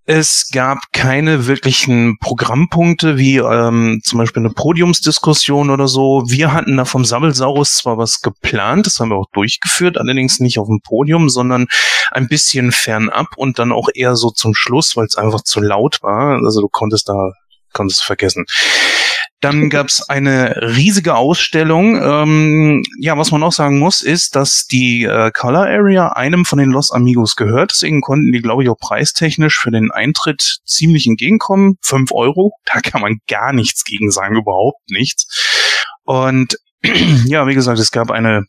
es gab keine wirklichen Programmpunkte wie ähm, zum Beispiel eine Podiumsdiskussion oder so. Wir hatten da vom Sammelsauros zwar was geplant, das haben wir auch durchgeführt, allerdings nicht auf dem Podium, sondern ein bisschen fernab und dann auch eher so zum Schluss, weil es einfach zu laut war. Also du konntest da konntest vergessen. Dann gab's eine riesige Ausstellung. Ähm, ja, was man auch sagen muss, ist, dass die äh, Color Area einem von den Los Amigos gehört. Deswegen konnten die, glaube ich, auch preistechnisch für den Eintritt ziemlich entgegenkommen. Fünf Euro, da kann man gar nichts gegen sagen, überhaupt nichts. Und ja, wie gesagt, es gab eine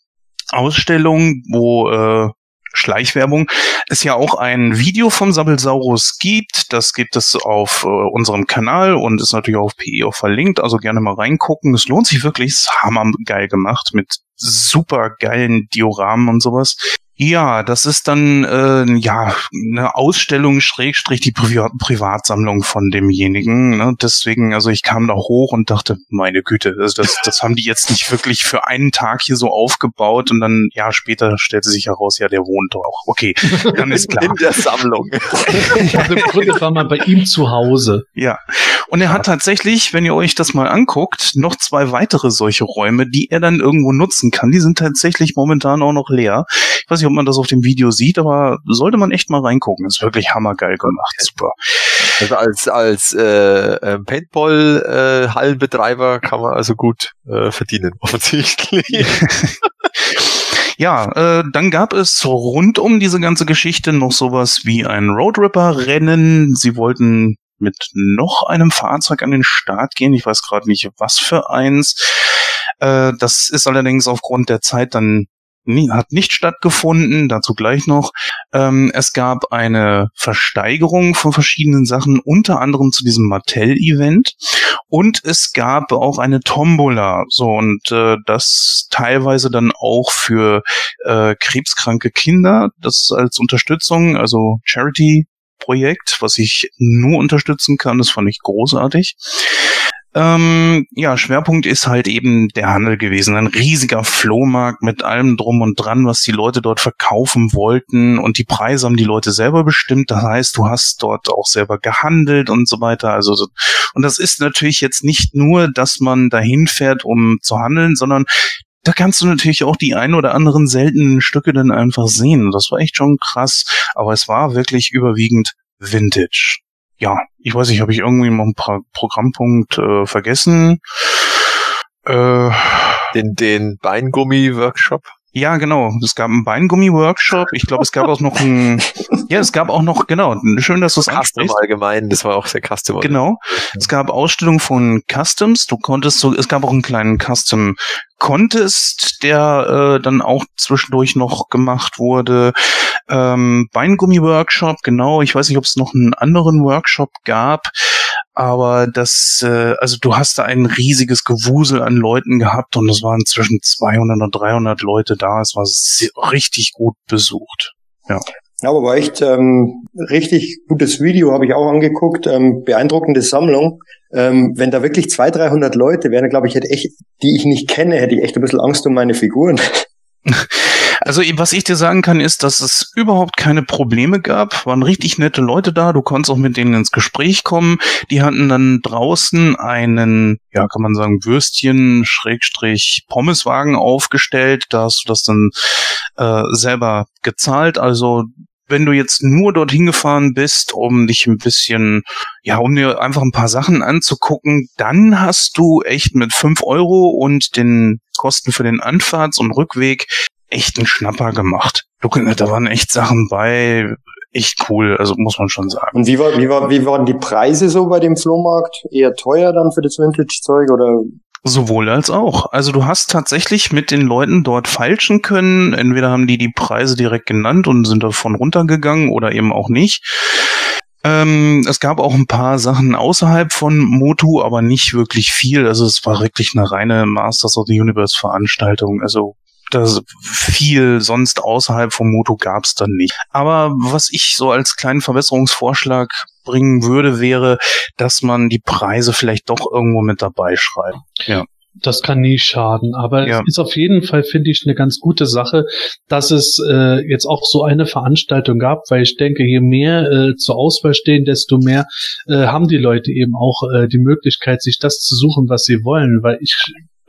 Ausstellung, wo äh, Schleichwerbung, es ja auch ein Video vom Sabbelsaurus gibt. Das gibt es auf äh, unserem Kanal und ist natürlich auch auf PE auch verlinkt. Also gerne mal reingucken. Es lohnt sich wirklich. Ist hammergeil gemacht mit super geilen Dioramen und sowas. Ja, das ist dann äh, ja eine Ausstellung Schrägstrich die Privat Privatsammlung von demjenigen. Ne? Deswegen, also ich kam da hoch und dachte, meine Güte, das, das, das haben die jetzt nicht wirklich für einen Tag hier so aufgebaut und dann ja später stellte sich heraus, ja der wohnt doch auch. Okay, dann ist klar. In der Sammlung. Also im Grunde war man bei ihm zu Hause. Ja, und er hat tatsächlich, wenn ihr euch das mal anguckt, noch zwei weitere solche Räume, die er dann irgendwo nutzen kann. Die sind tatsächlich momentan auch noch leer. Ich weiß nicht, ob man das auf dem Video sieht, aber sollte man echt mal reingucken. Ist wirklich hammergeil gemacht. Super. Also als als äh, äh, Paintball-Hallenbetreiber kann man also gut äh, verdienen, offensichtlich. Ja, äh, dann gab es rund um diese ganze Geschichte noch sowas wie ein Roadripper-Rennen. Sie wollten mit noch einem Fahrzeug an den Start gehen. Ich weiß gerade nicht, was für eins. Äh, das ist allerdings aufgrund der Zeit dann hat nicht stattgefunden, dazu gleich noch. Ähm, es gab eine Versteigerung von verschiedenen Sachen, unter anderem zu diesem Mattel-Event. Und es gab auch eine Tombola. So, und äh, das teilweise dann auch für äh, krebskranke Kinder, das als Unterstützung, also Charity Projekt, was ich nur unterstützen kann. Das fand ich großartig. Ähm, ja, Schwerpunkt ist halt eben der Handel gewesen. Ein riesiger Flohmarkt mit allem drum und dran, was die Leute dort verkaufen wollten. Und die Preise haben die Leute selber bestimmt. Das heißt, du hast dort auch selber gehandelt und so weiter. Also, so- und das ist natürlich jetzt nicht nur, dass man dahin fährt, um zu handeln, sondern da kannst du natürlich auch die ein oder anderen seltenen Stücke dann einfach sehen. Das war echt schon krass. Aber es war wirklich überwiegend Vintage ja, ich weiß nicht, habe ich irgendwie mal ein paar Programmpunkt äh, vergessen? Äh, Den, den Beingummi-Workshop. Ja, genau. Es gab einen Beingummi-Workshop. Ich glaube, es gab auch noch ein, ja, es gab auch noch, genau, schön, dass du es Custom ansprichst. allgemein, das war auch sehr custom. Genau. Es gab Ausstellungen von Customs. Du konntest so, es gab auch einen kleinen Custom Contest, der äh, dann auch zwischendurch noch gemacht wurde. Ähm, Beingummi-Workshop, genau. Ich weiß nicht, ob es noch einen anderen Workshop gab, aber das, äh, also du hast da ein riesiges Gewusel an Leuten gehabt und es waren zwischen 200 und 300 Leute da. Es war sehr, richtig gut besucht. Ja, aber war echt ähm, richtig gutes Video, habe ich auch angeguckt. Ähm, beeindruckende Sammlung. Ähm, wenn da wirklich 200, 300 Leute wären, glaube ich, hätte echt, die ich nicht kenne, hätte ich echt ein bisschen Angst um meine Figuren. Also was ich dir sagen kann, ist, dass es überhaupt keine Probleme gab. Waren richtig nette Leute da. Du konntest auch mit denen ins Gespräch kommen. Die hatten dann draußen einen, ja, kann man sagen, Würstchen, Schrägstrich, Pommeswagen aufgestellt. Da hast du das dann äh, selber gezahlt. Also wenn du jetzt nur dorthin gefahren bist, um dich ein bisschen, ja, um dir einfach ein paar Sachen anzugucken, dann hast du echt mit fünf Euro und den Kosten für den Anfahrts- und Rückweg echt einen Schnapper gemacht. Da waren echt Sachen bei, echt cool, also muss man schon sagen. Und wie, war, wie, war, wie waren die Preise so bei dem Flohmarkt? Eher teuer dann für das Vintage-Zeug oder Sowohl als auch. Also du hast tatsächlich mit den Leuten dort feilschen können. Entweder haben die die Preise direkt genannt und sind davon runtergegangen oder eben auch nicht. Ähm, es gab auch ein paar Sachen außerhalb von Motu, aber nicht wirklich viel. Also es war wirklich eine reine Masters of the Universe Veranstaltung. Also das viel sonst außerhalb vom Moto gab's dann nicht. Aber was ich so als kleinen Verbesserungsvorschlag bringen würde, wäre, dass man die Preise vielleicht doch irgendwo mit dabei schreibt. Ja. Das kann nie schaden, aber Ja. es ist auf jeden Fall, finde ich, eine ganz gute Sache, dass es äh, jetzt auch so eine Veranstaltung gab, weil ich denke, je mehr äh, zur Auswahl stehen, desto mehr äh, haben die Leute eben auch äh, die Möglichkeit, sich das zu suchen, was sie wollen, weil ich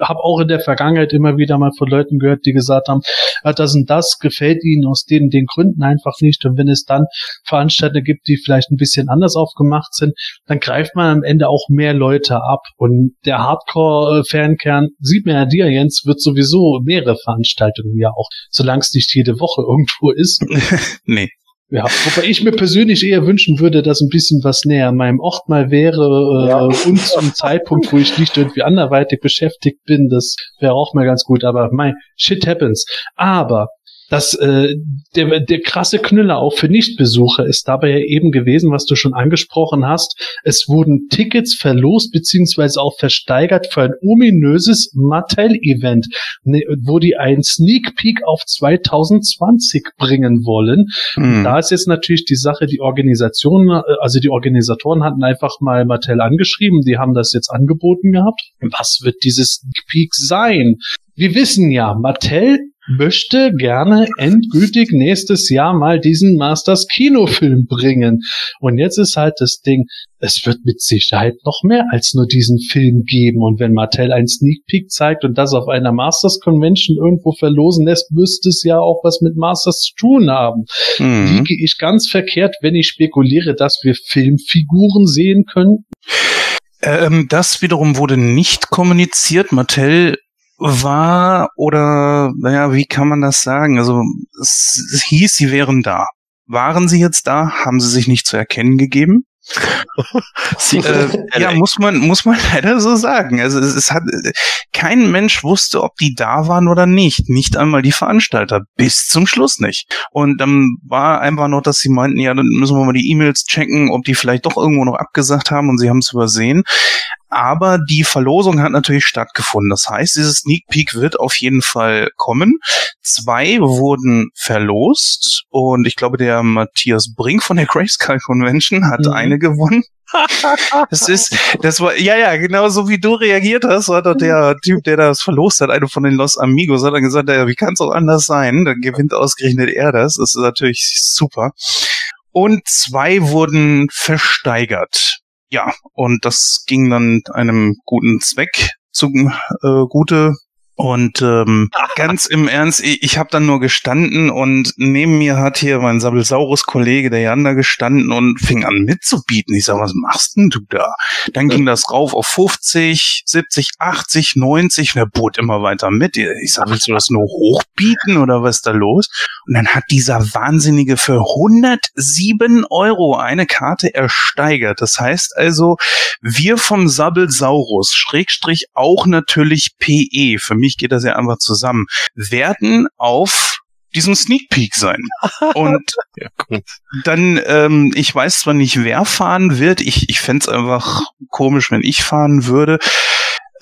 habe auch in der Vergangenheit immer wieder mal von Leuten gehört, die gesagt haben, ja, das und das gefällt ihnen aus den, den Gründen einfach nicht. Und wenn es dann Veranstalter gibt, die vielleicht ein bisschen anders aufgemacht sind, dann greift man am Ende auch mehr Leute ab. Und der Hardcore-Fankern, sieht man ja dir, Jens, wird sowieso mehrere Veranstaltungen ja auch, solange es nicht jede Woche irgendwo ist. Nee. Ja, wobei ich mir persönlich eher wünschen würde, dass ein bisschen was näher an meinem Ort mal wäre äh, Ja. und zum Zeitpunkt, wo ich nicht irgendwie anderweitig beschäftigt bin, das wäre auch mal ganz gut, aber mein shit happens. Aber Das, äh, der, der krasse Knüller auch für Nichtbesucher ist dabei ja eben gewesen, was du schon angesprochen hast. Es wurden Tickets verlost beziehungsweise auch versteigert für ein ominöses Mattel-Event, ne, wo die einen Sneak Peek auf 2020 bringen wollen. Hm. Da ist jetzt natürlich die Sache, die Organisation, äh, also die Organisatoren hatten einfach mal Mattel angeschrieben, die haben das jetzt angeboten gehabt. Was wird dieses Sneak Peek sein? Wir wissen ja, Mattel möchte gerne endgültig nächstes Jahr mal diesen Masters Kinofilm bringen. Und jetzt ist halt das Ding, es wird mit Sicherheit noch mehr als nur diesen Film geben. Und wenn Mattel einen Sneak Peek zeigt und das auf einer Masters Convention irgendwo verlosen lässt, müsste es ja auch was mit Masters zu tun haben. Mhm. Liege ich ganz verkehrt, wenn ich spekuliere, dass wir Filmfiguren sehen können? Ähm, das wiederum wurde nicht kommuniziert. Mattel war oder naja, wie kann man das sagen? Also es, es hieß, sie wären da. Waren sie jetzt da? Haben sie sich nicht zu erkennen gegeben? Sie, Äh, ja, muss man, muss man leider so sagen. Also es, es hat kein Mensch wusste, ob die da waren oder nicht. Nicht einmal die Veranstalter. Bis zum Schluss nicht. Und dann war einfach noch, dass sie meinten, ja, dann müssen wir mal die E-Mails checken, ob die vielleicht doch irgendwo noch abgesagt haben und sie haben es übersehen. Aber die Verlosung hat natürlich stattgefunden. Das heißt, dieses Sneak Peek wird auf jeden Fall kommen. Zwei wurden verlost und ich glaube, der Matthias Brink von der Grayscale Convention hat Mhm. eine gewonnen. Das ist, das war, ja, ja, genau so wie du reagiert hast, hat doch der Typ, der das verlost hat, einer von den Los Amigos, hat dann gesagt, ja, wie kann es auch anders sein? Dann gewinnt ausgerechnet er das. Das ist natürlich super. Und zwei wurden versteigert. Ja, und das ging dann einem guten Zweck zu äh, gute. Und ähm, ganz im Ernst, ich, ich habe dann nur gestanden und neben mir hat hier mein Sabelsaurus-Kollege, der Jan, da gestanden und fing an mitzubieten. Ich sag, was machst denn du da? Dann ging das rauf auf 50, 70, 80, 90 und er bot immer weiter mit. Ich sag, willst du das nur hochbieten oder was ist da los? Und dann hat dieser Wahnsinnige für 107 Euro eine Karte ersteigert. Das heißt also, wir vom Sabbelsaurus, Schrägstrich auch natürlich PE, für mich geht das ja einfach zusammen, werden auf diesem Sneak Peek sein. Und ja, dann, ähm, ich weiß zwar nicht, wer fahren wird, ich, ich fänd's einfach komisch, wenn ich fahren würde.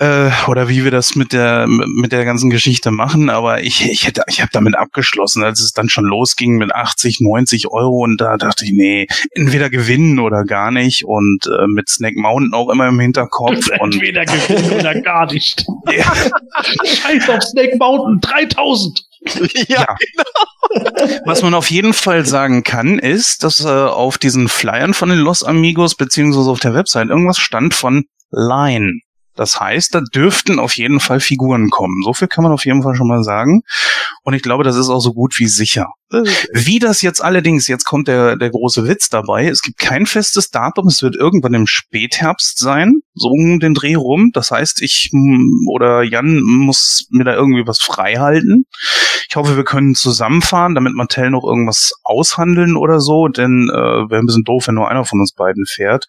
Äh, oder wie wir das mit der mit der ganzen Geschichte machen, aber ich ich hätte ich habe damit abgeschlossen, als es dann schon losging mit 80, 90 Euro und da dachte ich, nee, entweder gewinnen oder gar nicht und äh, mit Snack Mountain auch immer im Hinterkopf und Entweder gewinnen oder gar nicht. ja, Scheiß auf Snake Mountain, 3000. Ja. Was man auf jeden Fall sagen kann, ist, dass äh, auf diesen Flyern von den Los Amigos beziehungsweise auf der Website irgendwas stand von Line. Das heißt, da dürften auf jeden Fall Figuren kommen. So viel kann man auf jeden Fall schon mal sagen. Und ich glaube, das ist auch so gut wie sicher. Wie das jetzt allerdings, jetzt kommt der, der große Witz dabei. Es gibt kein festes Datum. Es wird irgendwann im Spätherbst sein, so um den Dreh rum. Das heißt, ich mm, oder Jan muss mir da irgendwie was frei halten. Ich hoffe, wir können zusammenfahren, damit Mattel noch irgendwas aushandeln oder so, denn äh, wäre ein bisschen doof, wenn nur einer von uns beiden fährt.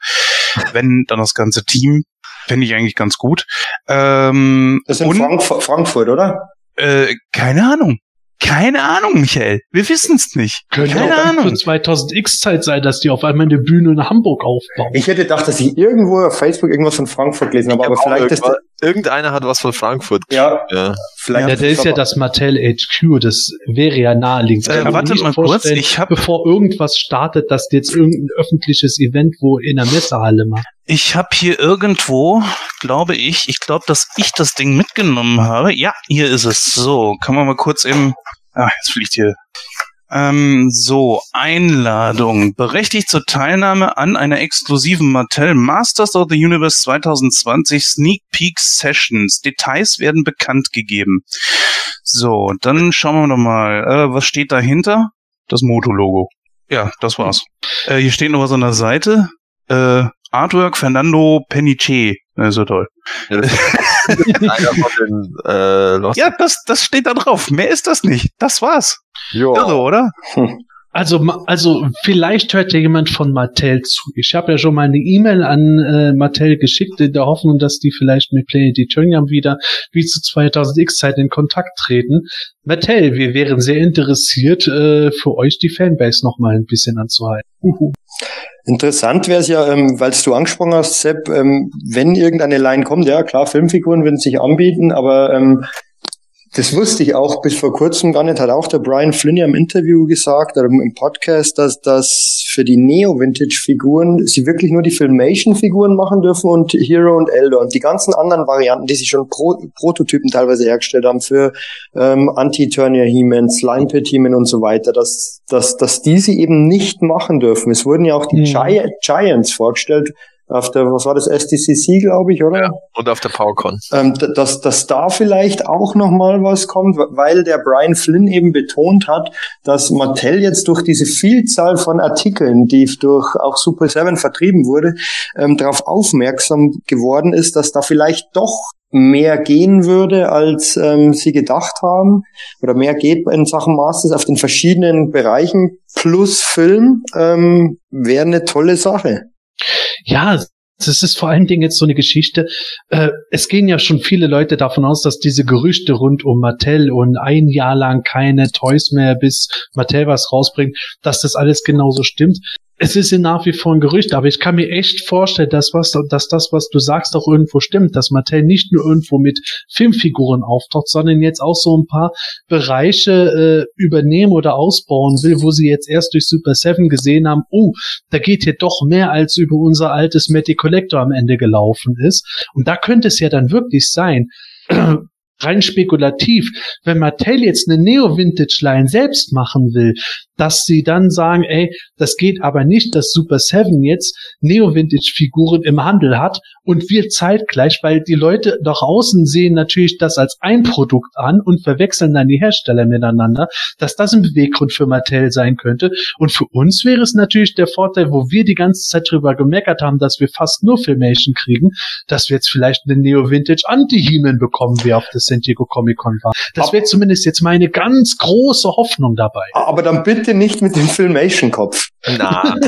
Wenn dann das ganze Team, fände ich eigentlich ganz gut. Ähm, Das ist in und, Frankfurt, Frankfurt, oder? äh, keine Ahnung. Keine Ahnung, Michael. Wir wissen es nicht. Könnte keine auch Ahnung. für 2000X Zeit sein, dass die auf einmal eine Bühne in Hamburg aufbauen. Ich hätte gedacht, dass ich irgendwo auf Facebook irgendwas von Frankfurt gelesen habe, aber vielleicht ist Irgendeiner hat was von Frankfurt. ja, Ja. vielleicht ja, der ist ja das Mattel HQ, das wäre ja naheliegend. Äh, warte nicht mal kurz, ich hab- bevor irgendwas startet, dass die jetzt irgendein öffentliches Event wo in der Messehalle macht. Ich habe hier irgendwo, glaube ich, ich glaube, dass ich das Ding mitgenommen habe. Ja, hier ist es. So, kann man mal kurz eben. Ah, jetzt fliegt hier. Ähm, so, Einladung. Berechtigt zur Teilnahme an einer exklusiven Mattel Masters of the Universe 2020 Sneak Peek Sessions. Details werden bekannt gegeben. So, dann schauen wir doch mal. Äh, was steht dahinter? Das Moto-Logo. Ja, das war's. Äh, hier steht noch was an der Seite. Äh, Artwork Fernando Peniche. Das ist so toll. Das den äh. Ja, das, das steht da drauf. Mehr ist das nicht. Das war's. Jo. Irre, oder? Hm. Also, also vielleicht hört ja jemand von Mattel zu. Ich habe ja schon mal eine E-Mail an äh, Mattel geschickt, in der Hoffnung, dass die vielleicht mit Planet Eternium wieder wie zu 2000X-Zeit in Kontakt treten. Mattel, wir wären sehr interessiert, äh, für euch die Fanbase noch mal ein bisschen anzuhalten. Uhu. Interessant wäre es ja, ähm, weil du angesprochen hast, Sepp, ähm, wenn irgendeine Line kommt, ja klar, Filmfiguren würden sich anbieten, aber ähm, das wusste ich auch bis vor kurzem gar nicht, hat auch der Brian Flynn ja im Interview gesagt, oder im Podcast, dass das für die Neo-Vintage-Figuren sie wirklich nur die Filmation-Figuren machen dürfen und Hero und Elder und die ganzen anderen Varianten, die sie schon Pro Prototypen teilweise hergestellt haben für ähm, Anti-Eternia He-Man, Slime Pit He-Man und so weiter, dass, dass, dass die sie eben nicht machen dürfen. Es wurden ja auch die Mhm. Gi Giants vorgestellt, auf der, was war das, SDCC, glaube ich, oder? Ja. Und auf der PowerCon. ähm, dass, dass da vielleicht auch noch mal was kommt, weil der Brian Flynn eben betont hat, dass Mattel jetzt durch diese Vielzahl von Artikeln, die durch auch Super 7 vertrieben wurde, ähm, darauf aufmerksam geworden ist, dass da vielleicht doch mehr gehen würde, als ähm, sie gedacht haben, oder mehr geht in Sachen Masters auf den verschiedenen Bereichen plus Film, ähm, wäre eine tolle Sache. Ja, das ist vor allen Dingen jetzt so eine Geschichte. Äh, es gehen ja schon viele Leute davon aus, dass diese Gerüchte rund um Mattel und ein Jahr lang keine Toys mehr, bis Mattel was rausbringt, dass das alles genauso stimmt. Es ist ja nach wie vor ein Gerücht, aber ich kann mir echt vorstellen, dass was, dass das, was du sagst, auch irgendwo stimmt, dass Mattel nicht nur irgendwo mit Filmfiguren auftaucht, sondern jetzt auch so ein paar Bereiche äh, übernehmen oder ausbauen will, wo sie jetzt erst durch Super 7 gesehen haben, oh, da geht hier doch mehr als über unser altes Matty Collector am Ende gelaufen ist. Und da könnte es ja dann wirklich sein, rein spekulativ, wenn Mattel jetzt eine Neo-Vintage-Line selbst machen will, dass sie dann sagen, ey, das geht aber nicht, dass Super 7 jetzt Neo-Vintage-Figuren im Handel hat und wir zeitgleich, weil die Leute nach außen sehen natürlich das als ein Produkt an und verwechseln dann die Hersteller miteinander, dass das ein Beweggrund für Mattel sein könnte. Und für uns wäre es natürlich der Vorteil, wo wir die ganze Zeit drüber gemeckert haben, dass wir fast nur Filmation kriegen, dass wir jetzt vielleicht eine Neo-Vintage Anti-Heman bekommen, wie auf der San Diego Comic-Con war. Das wäre zumindest jetzt meine ganz große Hoffnung dabei. Aber dann bitte nicht mit dem Filmation-Kopf. Na,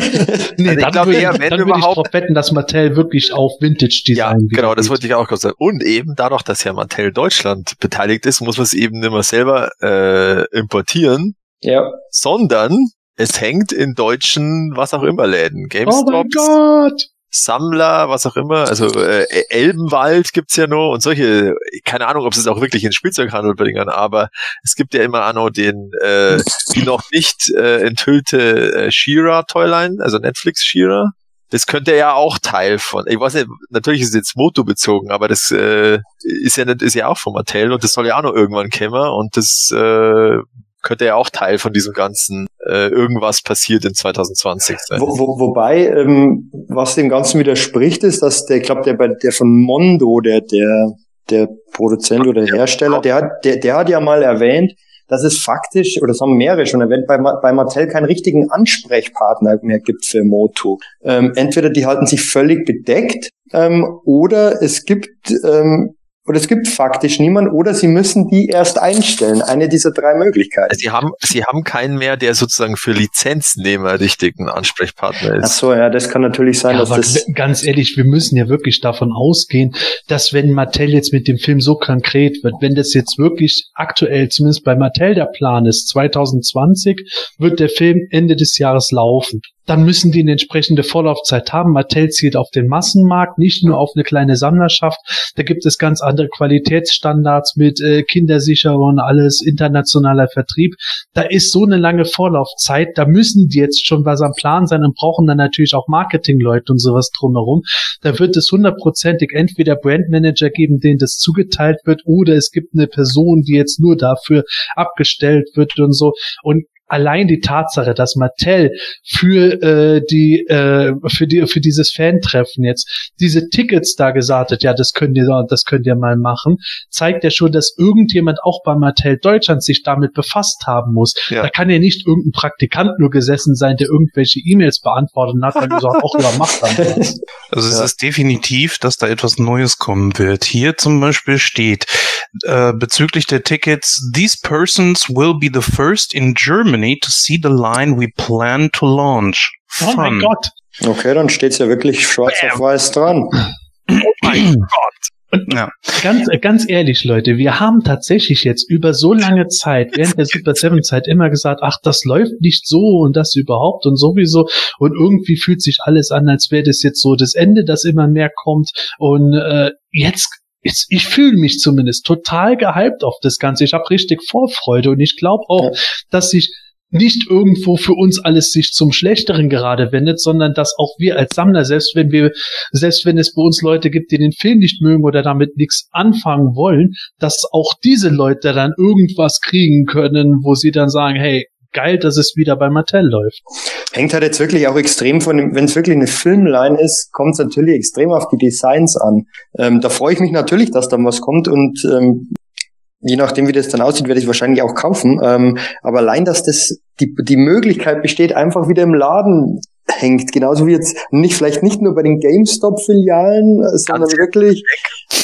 Nee, Also ich dann glaube würde wenn dann würde ich überhaupt- drauf wetten, dass Mattel wirklich auf Vintage-Design ja, genau, das geht. wollte ich auch gerade sagen. Und eben dadurch, dass ja Mattel Deutschland beteiligt ist, muss man es eben nicht mehr selber äh, importieren, Ja. sondern es hängt in deutschen, was auch immer Läden. Oh mein GameStop, Gott! Sammler, was auch immer, also äh, Elbenwald gibt's ja noch und solche, keine Ahnung, ob es auch wirklich in Spielzeughandel bringen, aber es gibt ja immer noch den, äh, die noch nicht äh, enthüllte äh, Shira Toyline, also Netflix Shira. Das könnte ja auch Teil von, ich weiß nicht, natürlich ist es jetzt Moto bezogen, aber das äh, ist ja nicht, ist ja auch von Mattel und das soll ja auch noch irgendwann kommen und das äh, könnte ja auch Teil von diesem ganzen äh, irgendwas passiert in 2020 sein. Wo, wo, wobei, ähm, was dem Ganzen widerspricht, ist, dass der, ich glaube, der bei der von Mondo, der, der, der Produzent oder Hersteller, der hat, der, der hat ja mal erwähnt, dass es faktisch, oder das haben mehrere schon erwähnt, bei, bei Mattel keinen richtigen Ansprechpartner mehr gibt für Moto. Ähm, entweder die halten sich völlig bedeckt, ähm, oder es gibt, ähm, oder es gibt faktisch niemanden, oder sie müssen die erst einstellen. Eine dieser drei Möglichkeiten. Sie haben, Sie haben keinen mehr, der sozusagen für Lizenznehmer richtig ein Ansprechpartner Ach ist. so, ja, das kann natürlich sein, Ja, dass aber das, ganz ehrlich, wir müssen ja wirklich davon ausgehen, dass wenn Mattel jetzt mit dem Film so konkret wird, wenn das jetzt wirklich aktuell, zumindest bei Mattel der Plan ist, 2020 wird der Film Ende des Jahres laufen. Dann müssen die eine entsprechende Vorlaufzeit haben. Mattel zielt auf den Massenmarkt, nicht nur auf eine kleine Sammlerschaft. Da gibt es ganz andere Qualitätsstandards mit äh, Kindersicherung alles, internationaler Vertrieb. Da ist so eine lange Vorlaufzeit, da müssen die jetzt schon was am Plan sein und brauchen dann natürlich auch Marketingleute und sowas drumherum. Da wird es hundertprozentig entweder Brandmanager geben, denen das zugeteilt wird, oder es gibt eine Person, die jetzt nur dafür abgestellt wird und so. Und allein die Tatsache, dass Mattel für äh, die äh, für die für dieses Fan-Treffen jetzt diese Tickets da gesagt hat, ja, das könnt ihr das könnt ihr mal machen, zeigt ja schon, dass irgendjemand auch bei Mattel Deutschland sich damit befasst haben muss. Ja. Da kann ja nicht irgendein Praktikant nur gesessen sein, der irgendwelche E-Mails beantwortet und hat dann gesagt, auch ja, macht dann. Also es Ja. ist definitiv, dass da etwas Neues kommen wird. Hier zum Beispiel steht, äh, bezüglich der Tickets, these persons will be the first in Germany to see the line we plan to launch. Oh mein Fun. Gott. Okay, dann steht's ja wirklich schwarz auf weiß dran. Oh mein Gott. Ja. Ganz, ganz ehrlich, Leute, wir haben tatsächlich jetzt über so lange Zeit, während der Super Seven Zeit immer gesagt, ach, das läuft nicht so und das überhaupt und sowieso und irgendwie fühlt sich alles an, als wäre das jetzt so das Ende, das immer mehr kommt und äh, jetzt Jetzt, ich fühle mich zumindest total gehypt auf das Ganze. Ich habe richtig Vorfreude und ich glaube auch, Ja. dass sich nicht irgendwo für uns alles sich zum Schlechteren gerade wendet, sondern dass auch wir als Sammler, selbst wenn wir, selbst wenn es bei uns Leute gibt, die den Film nicht mögen oder damit nichts anfangen wollen, dass auch diese Leute dann irgendwas kriegen können, wo sie dann sagen, hey, geil, dass es wieder bei Mattel läuft. Hängt halt jetzt wirklich auch extrem von dem, wenn es wirklich eine Filmline ist, kommt es natürlich extrem auf die Designs an. Ähm, da freue ich mich natürlich, dass da was kommt und ähm, je nachdem, wie das dann aussieht, werde ich wahrscheinlich auch kaufen. Ähm, aber allein, dass das die, die Möglichkeit besteht, einfach wieder im Laden hängt, genauso wie jetzt nicht vielleicht nicht nur bei den GameStop-Filialen, äh, sondern wirklich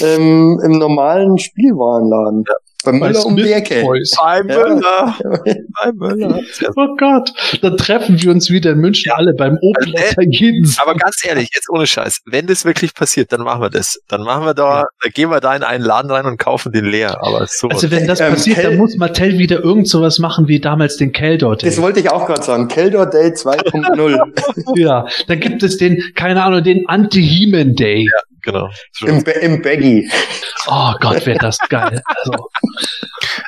ähm, im normalen Spielwarenladen. Bei Müller um die Ecke. Bei Ja. Müller. Bei Müller. Oh Gott, dann treffen wir uns wieder in München alle beim Opel Also, Aber ganz ehrlich, jetzt ohne Scheiß, wenn das wirklich passiert, dann machen wir das. Dann machen wir da, da gehen wir da in einen Laden rein und kaufen den leer. Aber so. Also wenn das Ähm, passiert, Kel- dann muss Mattel wieder irgend sowas machen wie damals den Keldor Day. Das wollte ich auch gerade sagen. Keldor Day 2.0 Ja, dann gibt es den, keine Ahnung, den Anti-Heman Day. Genau. im, Ba- im Baggy. Oh Gott, wäre das geil. Also,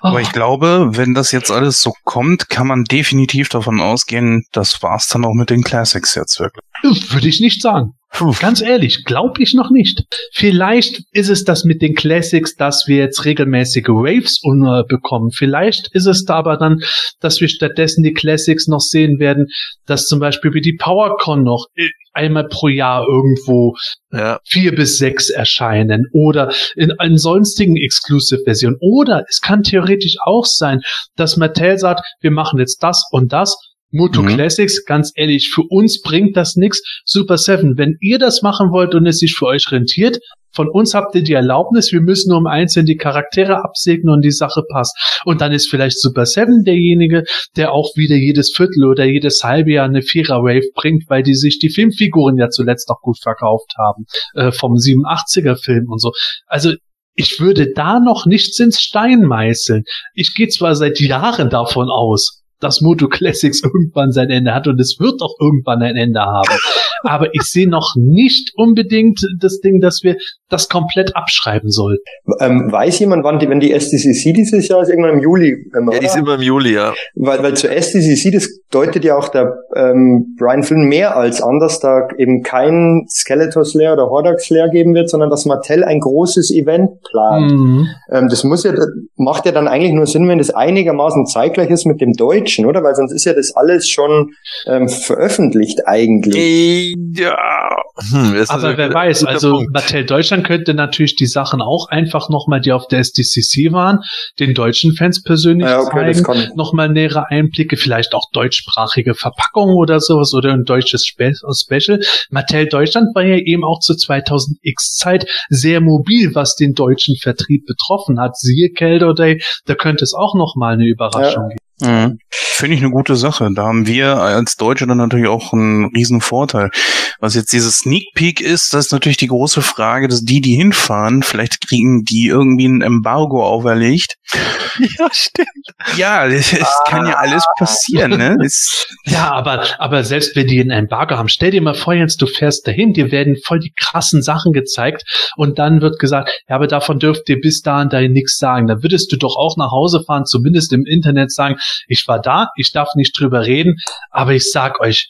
Aber oh, ich glaube, wenn das jetzt alles so kommt, kann man definitiv davon ausgehen, das war's dann auch mit den Classics jetzt wirklich. würde ich nicht sagen. Ganz ehrlich, glaube ich noch nicht. Vielleicht ist es das mit den Classics, dass wir jetzt regelmäßige Waves bekommen. Vielleicht ist es da aber dann, dass wir stattdessen die Classics noch sehen werden, dass zum Beispiel wie die PowerCon noch äh, einmal pro Jahr irgendwo Ja. vier bis sechs erscheinen oder in, in sonstigen Exclusive-Versionen. Oder es kann theoretisch auch sein, dass Mattel sagt, wir machen jetzt das und das. Moto Mhm. Classics, ganz ehrlich, für uns bringt das nix. Super 7, wenn ihr das machen wollt und es sich für euch rentiert, von uns habt ihr die Erlaubnis, wir müssen nur um einzeln die Charaktere absegnen und die Sache passt. Und dann ist vielleicht Super 7 derjenige, der auch wieder jedes Viertel oder jedes halbe Jahr eine Vierer-Wave bringt, weil die sich die Filmfiguren ja zuletzt auch gut verkauft haben, äh, vom 87er-Film und so. Also ich würde da noch nichts ins Stein meißeln. Ich gehe zwar seit Jahren davon aus, dass Moto Classics irgendwann sein Ende hat und es wird auch irgendwann ein Ende haben. Aber ich sehe noch nicht unbedingt das Ding, dass wir das komplett abschreiben sollten. Ähm, weiß jemand, wann die, wenn die SDCC dieses Jahr ist, irgendwann im Juli? Ähm, Ja, die ist immer im Juli, ja. weil, weil zur SDCC, das deutet ja auch der ähm, Brian Flynn mehr als an, dass da eben kein Skeletor Slayer oder Hordax Slayer geben wird, sondern dass Mattel ein großes Event plant. Mhm. Ähm, das muss ja, macht ja dann eigentlich nur Sinn, wenn das einigermaßen zeitgleich ist mit dem Deutschen, oder? Weil sonst ist ja das alles schon ähm, veröffentlicht eigentlich. Äh, Ja. Hm, Aber wer weiß, also Punkt. Mattel Deutschland könnte natürlich die Sachen auch einfach nochmal, die auf der SDCC waren, den deutschen Fans persönlich Ja, okay, zeigen. Nochmal nähere Einblicke, vielleicht auch deutschsprachige Verpackungen oder sowas oder ein deutsches Spe Special. Mattel Deutschland war ja eben auch zur 2000X Zeit sehr mobil, was den deutschen Vertrieb betroffen hat. Siehe Kelder Day, da könnte es auch nochmal eine Überraschung geben. Mhm. Finde ich eine gute Sache. Da haben wir als Deutsche dann natürlich auch einen riesen Vorteil. Was jetzt dieses Sneak Peek ist, das ist natürlich die große Frage, dass die, die hinfahren, vielleicht kriegen die irgendwie ein Embargo auferlegt. Ja, stimmt. Ja, es, es kann ja alles passieren, ne? Es, Ja, aber, aber selbst wenn die ein Embargo haben, stell dir mal vor, Jens, du fährst dahin, dir werden voll die krassen Sachen gezeigt und dann wird gesagt, ja, aber davon dürft ihr bis dahin da nichts sagen. Dann würdest du doch auch nach Hause fahren, zumindest im Internet sagen, ich war da, ich darf nicht drüber reden, aber ich sag euch,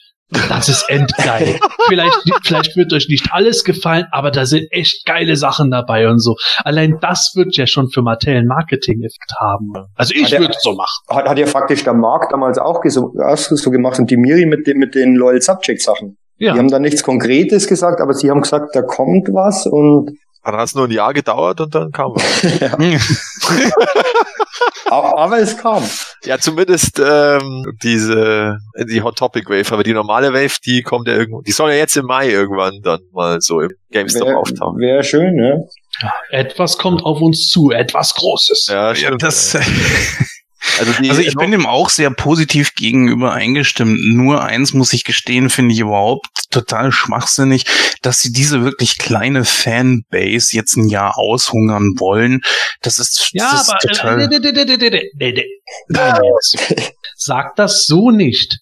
das ist endgeil. vielleicht, vielleicht wird euch nicht alles gefallen, aber da sind echt geile Sachen dabei und so. Allein das wird ja schon für Mattel einen Marketing-Effekt haben. Also ich würde es so machen. Hat, hat ja faktisch der Markt damals auch, auch so gemacht und die Miri mit, den mit den Loyal Subject Sachen. Ja. Die haben da nichts Konkretes gesagt, aber sie haben gesagt, da kommt was und Dann hat es nur ein Jahr gedauert und dann kam was. aber, aber es kam. Ja, zumindest ähm, diese die Hot Topic Wave, aber die normale Wave, die kommt ja irgendwo, die soll ja jetzt im Mai irgendwann dann mal so im GameStop Wäre auftauchen. wär schön, ne? Ja, etwas kommt auf uns zu, etwas Großes. Ja, Ja, stimmt. das, also, die, also ich bin dem auch sehr positiv gegenüber eingestimmt. Nur eins muss ich gestehen, finde ich überhaupt total schwachsinnig, dass sie diese wirklich kleine Fanbase jetzt ein Jahr aushungern wollen. Das ist, Ja, das ist aber total. äh, nee, nee, nee, nee, nee, nee, nee. Nein, jetzt. Sag das so nicht.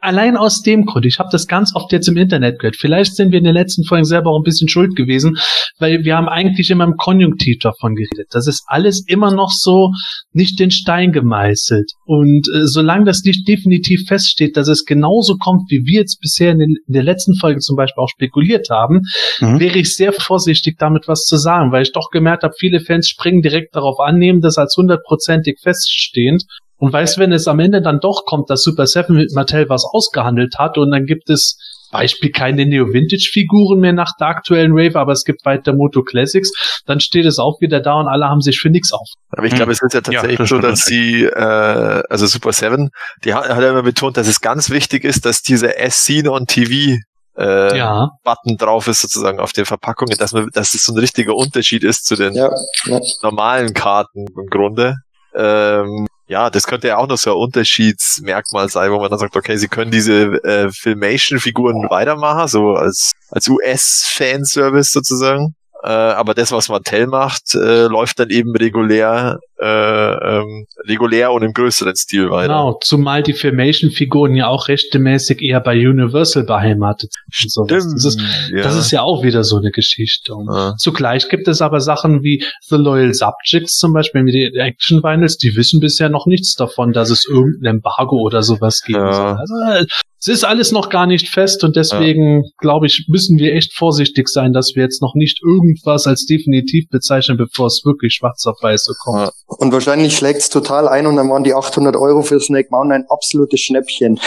Allein aus dem Grund, ich habe das ganz oft jetzt im Internet gehört. Vielleicht sind wir in den letzten Folgen selber auch ein bisschen schuld gewesen, weil wir haben eigentlich immer im Konjunktiv davon geredet. Das ist alles immer noch so nicht in Stein gemeißelt. Und äh, solange das nicht definitiv feststeht, dass es genauso kommt, wie wir jetzt bisher in, den, in der letzten Folge zum Beispiel auch spekuliert haben, Mhm. wäre ich sehr vorsichtig damit was zu sagen, weil ich doch gemerkt habe, viele Fans springen direkt darauf an, nehmen das als hundertprozentig feststehend und weiß, wenn es am Ende dann doch kommt, dass Super Seven mit Mattel was ausgehandelt hat und dann gibt es Beispiel keine Neo-Vintage-Figuren mehr nach der aktuellen Rave, aber es gibt weiter Moto Classics, dann steht es auch wieder da und alle haben sich für nichts auf. Aber ich glaube, es ist ja tatsächlich das so, dass sie, äh, also Super Seven, die hat, hat ja immer betont, dass es ganz wichtig ist, dass dieser As Seen on TV äh, Ja, Button drauf ist sozusagen auf den Verpackungen, dass man, dass es so ein richtiger Unterschied ist zu den Ja, ja. normalen Karten im Grunde. Ähm, ja, das könnte ja auch noch so ein Unterschiedsmerkmal sein, wo man dann sagt, okay, sie können diese äh, Filmation-Figuren weitermachen, so als, als US-Fanservice sozusagen. Äh, aber das, was Mattel macht, äh, läuft dann eben regulär, äh, ähm, regulär und im größeren Stil weiter. genau. Zumal die Filmation-Figuren ja auch rechtemäßig eher bei Universal beheimatet sind. Das ist, ja. Das ist ja auch wieder so eine Geschichte. Ja. Zugleich gibt es aber Sachen wie The Loyal Subjects zum Beispiel, wie die Action Vinyls, die wissen bisher noch nichts davon, dass es irgendein Embargo oder sowas geben Ja. soll. Also, es ist alles noch gar nicht fest und deswegen, glaube ich, müssen wir echt vorsichtig sein, dass wir jetzt noch nicht irgendwas als definitiv bezeichnen, bevor es wirklich schwarz auf weiß kommt. Ja. Und wahrscheinlich schlägt's total ein und dann waren die 800 Euro für Snake Mountain ein absolutes Schnäppchen.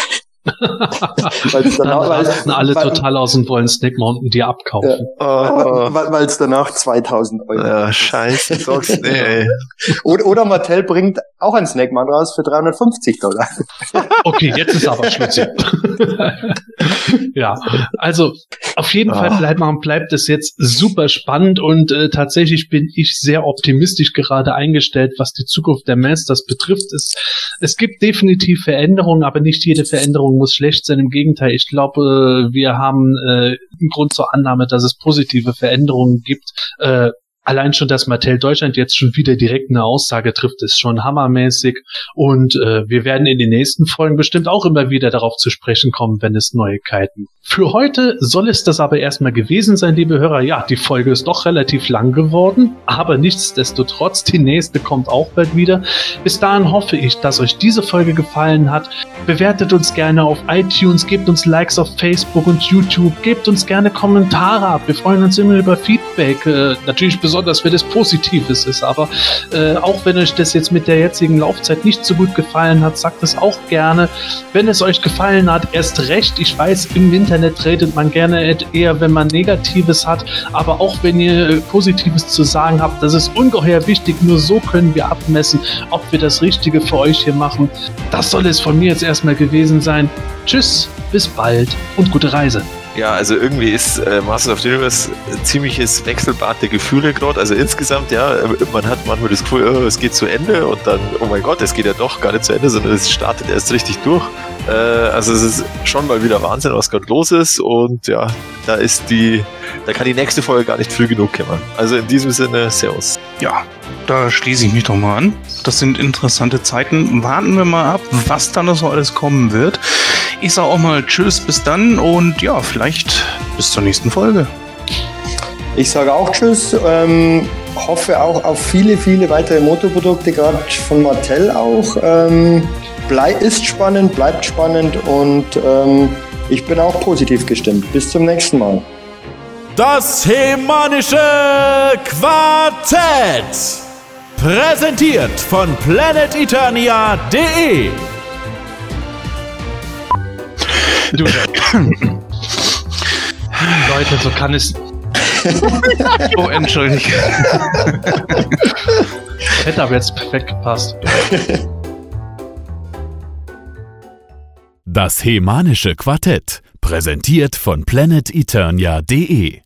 Weil's Dann danach, weil, rasten alle weil, total aus und wollen Snake Mountain dir abkaufen. Oh, weil, weil's danach 2000 Euro ja, scheiße, sag's, nee. Oder, oder Mattel bringt auch ein Snake Mountain raus für 350 Dollar. Okay, jetzt ist aber Schluss. ja, also auf jeden Fall Ah. bleibt, man, bleibt es jetzt super spannend und äh, tatsächlich bin ich sehr optimistisch gerade eingestellt, was die Zukunft der Masters betrifft. Es, es gibt definitiv Veränderungen, aber nicht jede Veränderung muss schlecht sein. Im Gegenteil, ich glaube, wir haben äh, einen Grund zur Annahme, dass es positive Veränderungen gibt. Äh, Allein schon, dass Mattel Deutschland jetzt schon wieder direkt eine Aussage trifft, ist schon hammermäßig. Und äh, wir werden in den nächsten Folgen bestimmt auch immer wieder darauf zu sprechen kommen, wenn es Neuigkeiten. Für heute soll es das aber erstmal gewesen sein, liebe Hörer. Ja, die Folge ist doch relativ lang geworden, aber nichtsdestotrotz, die nächste kommt auch bald wieder. Bis dahin hoffe ich, dass euch diese Folge gefallen hat. Bewertet uns gerne auf iTunes, gebt uns Likes auf Facebook und YouTube, gebt uns gerne Kommentare ab. Wir freuen uns immer über Feedback. Äh, natürlich besonders, wenn es Positives ist, aber äh, auch wenn euch das jetzt mit der jetzigen Laufzeit nicht so gut gefallen hat, sagt es auch gerne. Wenn es euch gefallen hat, erst recht. Ich weiß, im Internet redet man gerne eher, wenn man Negatives hat, aber auch wenn ihr Positives zu sagen habt, das ist ungeheuer wichtig. Nur so können wir abmessen, ob wir das Richtige für euch hier machen. Das soll es von mir jetzt erstmal gewesen sein. Tschüss, bis bald und gute Reise. Ja, also irgendwie ist äh, Masters of the Universe ein ziemliches Wechselbad der Gefühle gerade. Also insgesamt, ja, äh, man hat manchmal das Gefühl, oh, es geht zu Ende und dann, oh mein Gott, es geht ja doch gar nicht zu Ende, sondern es startet erst richtig durch. Äh, also es ist schon mal wieder Wahnsinn, was gerade los ist und ja, da ist die, da kann die nächste Folge gar nicht früh genug kommen. Also in diesem Sinne, Servus. Ja, da schließe ich mich doch mal an. Das sind interessante Zeiten. Warten wir mal ab, was da noch so alles kommen wird. Ich sage auch mal Tschüss, bis dann und ja, vielleicht bis zur nächsten Folge. Ich sage auch Tschüss. Ähm, hoffe auch auf viele, viele weitere Motoprodukte, gerade von Mattel auch. Ähm, blei ist spannend, bleibt spannend und ähm, ich bin auch positiv gestimmt. Bis zum nächsten Mal. Das Hemanische Quartett. Präsentiert von planeteternia.de. Du, Leute, so kann es. Oh, entschuldige. Hätte aber jetzt perfekt gepasst. Das Hemanische Quartett. Präsentiert von planeteternia.de.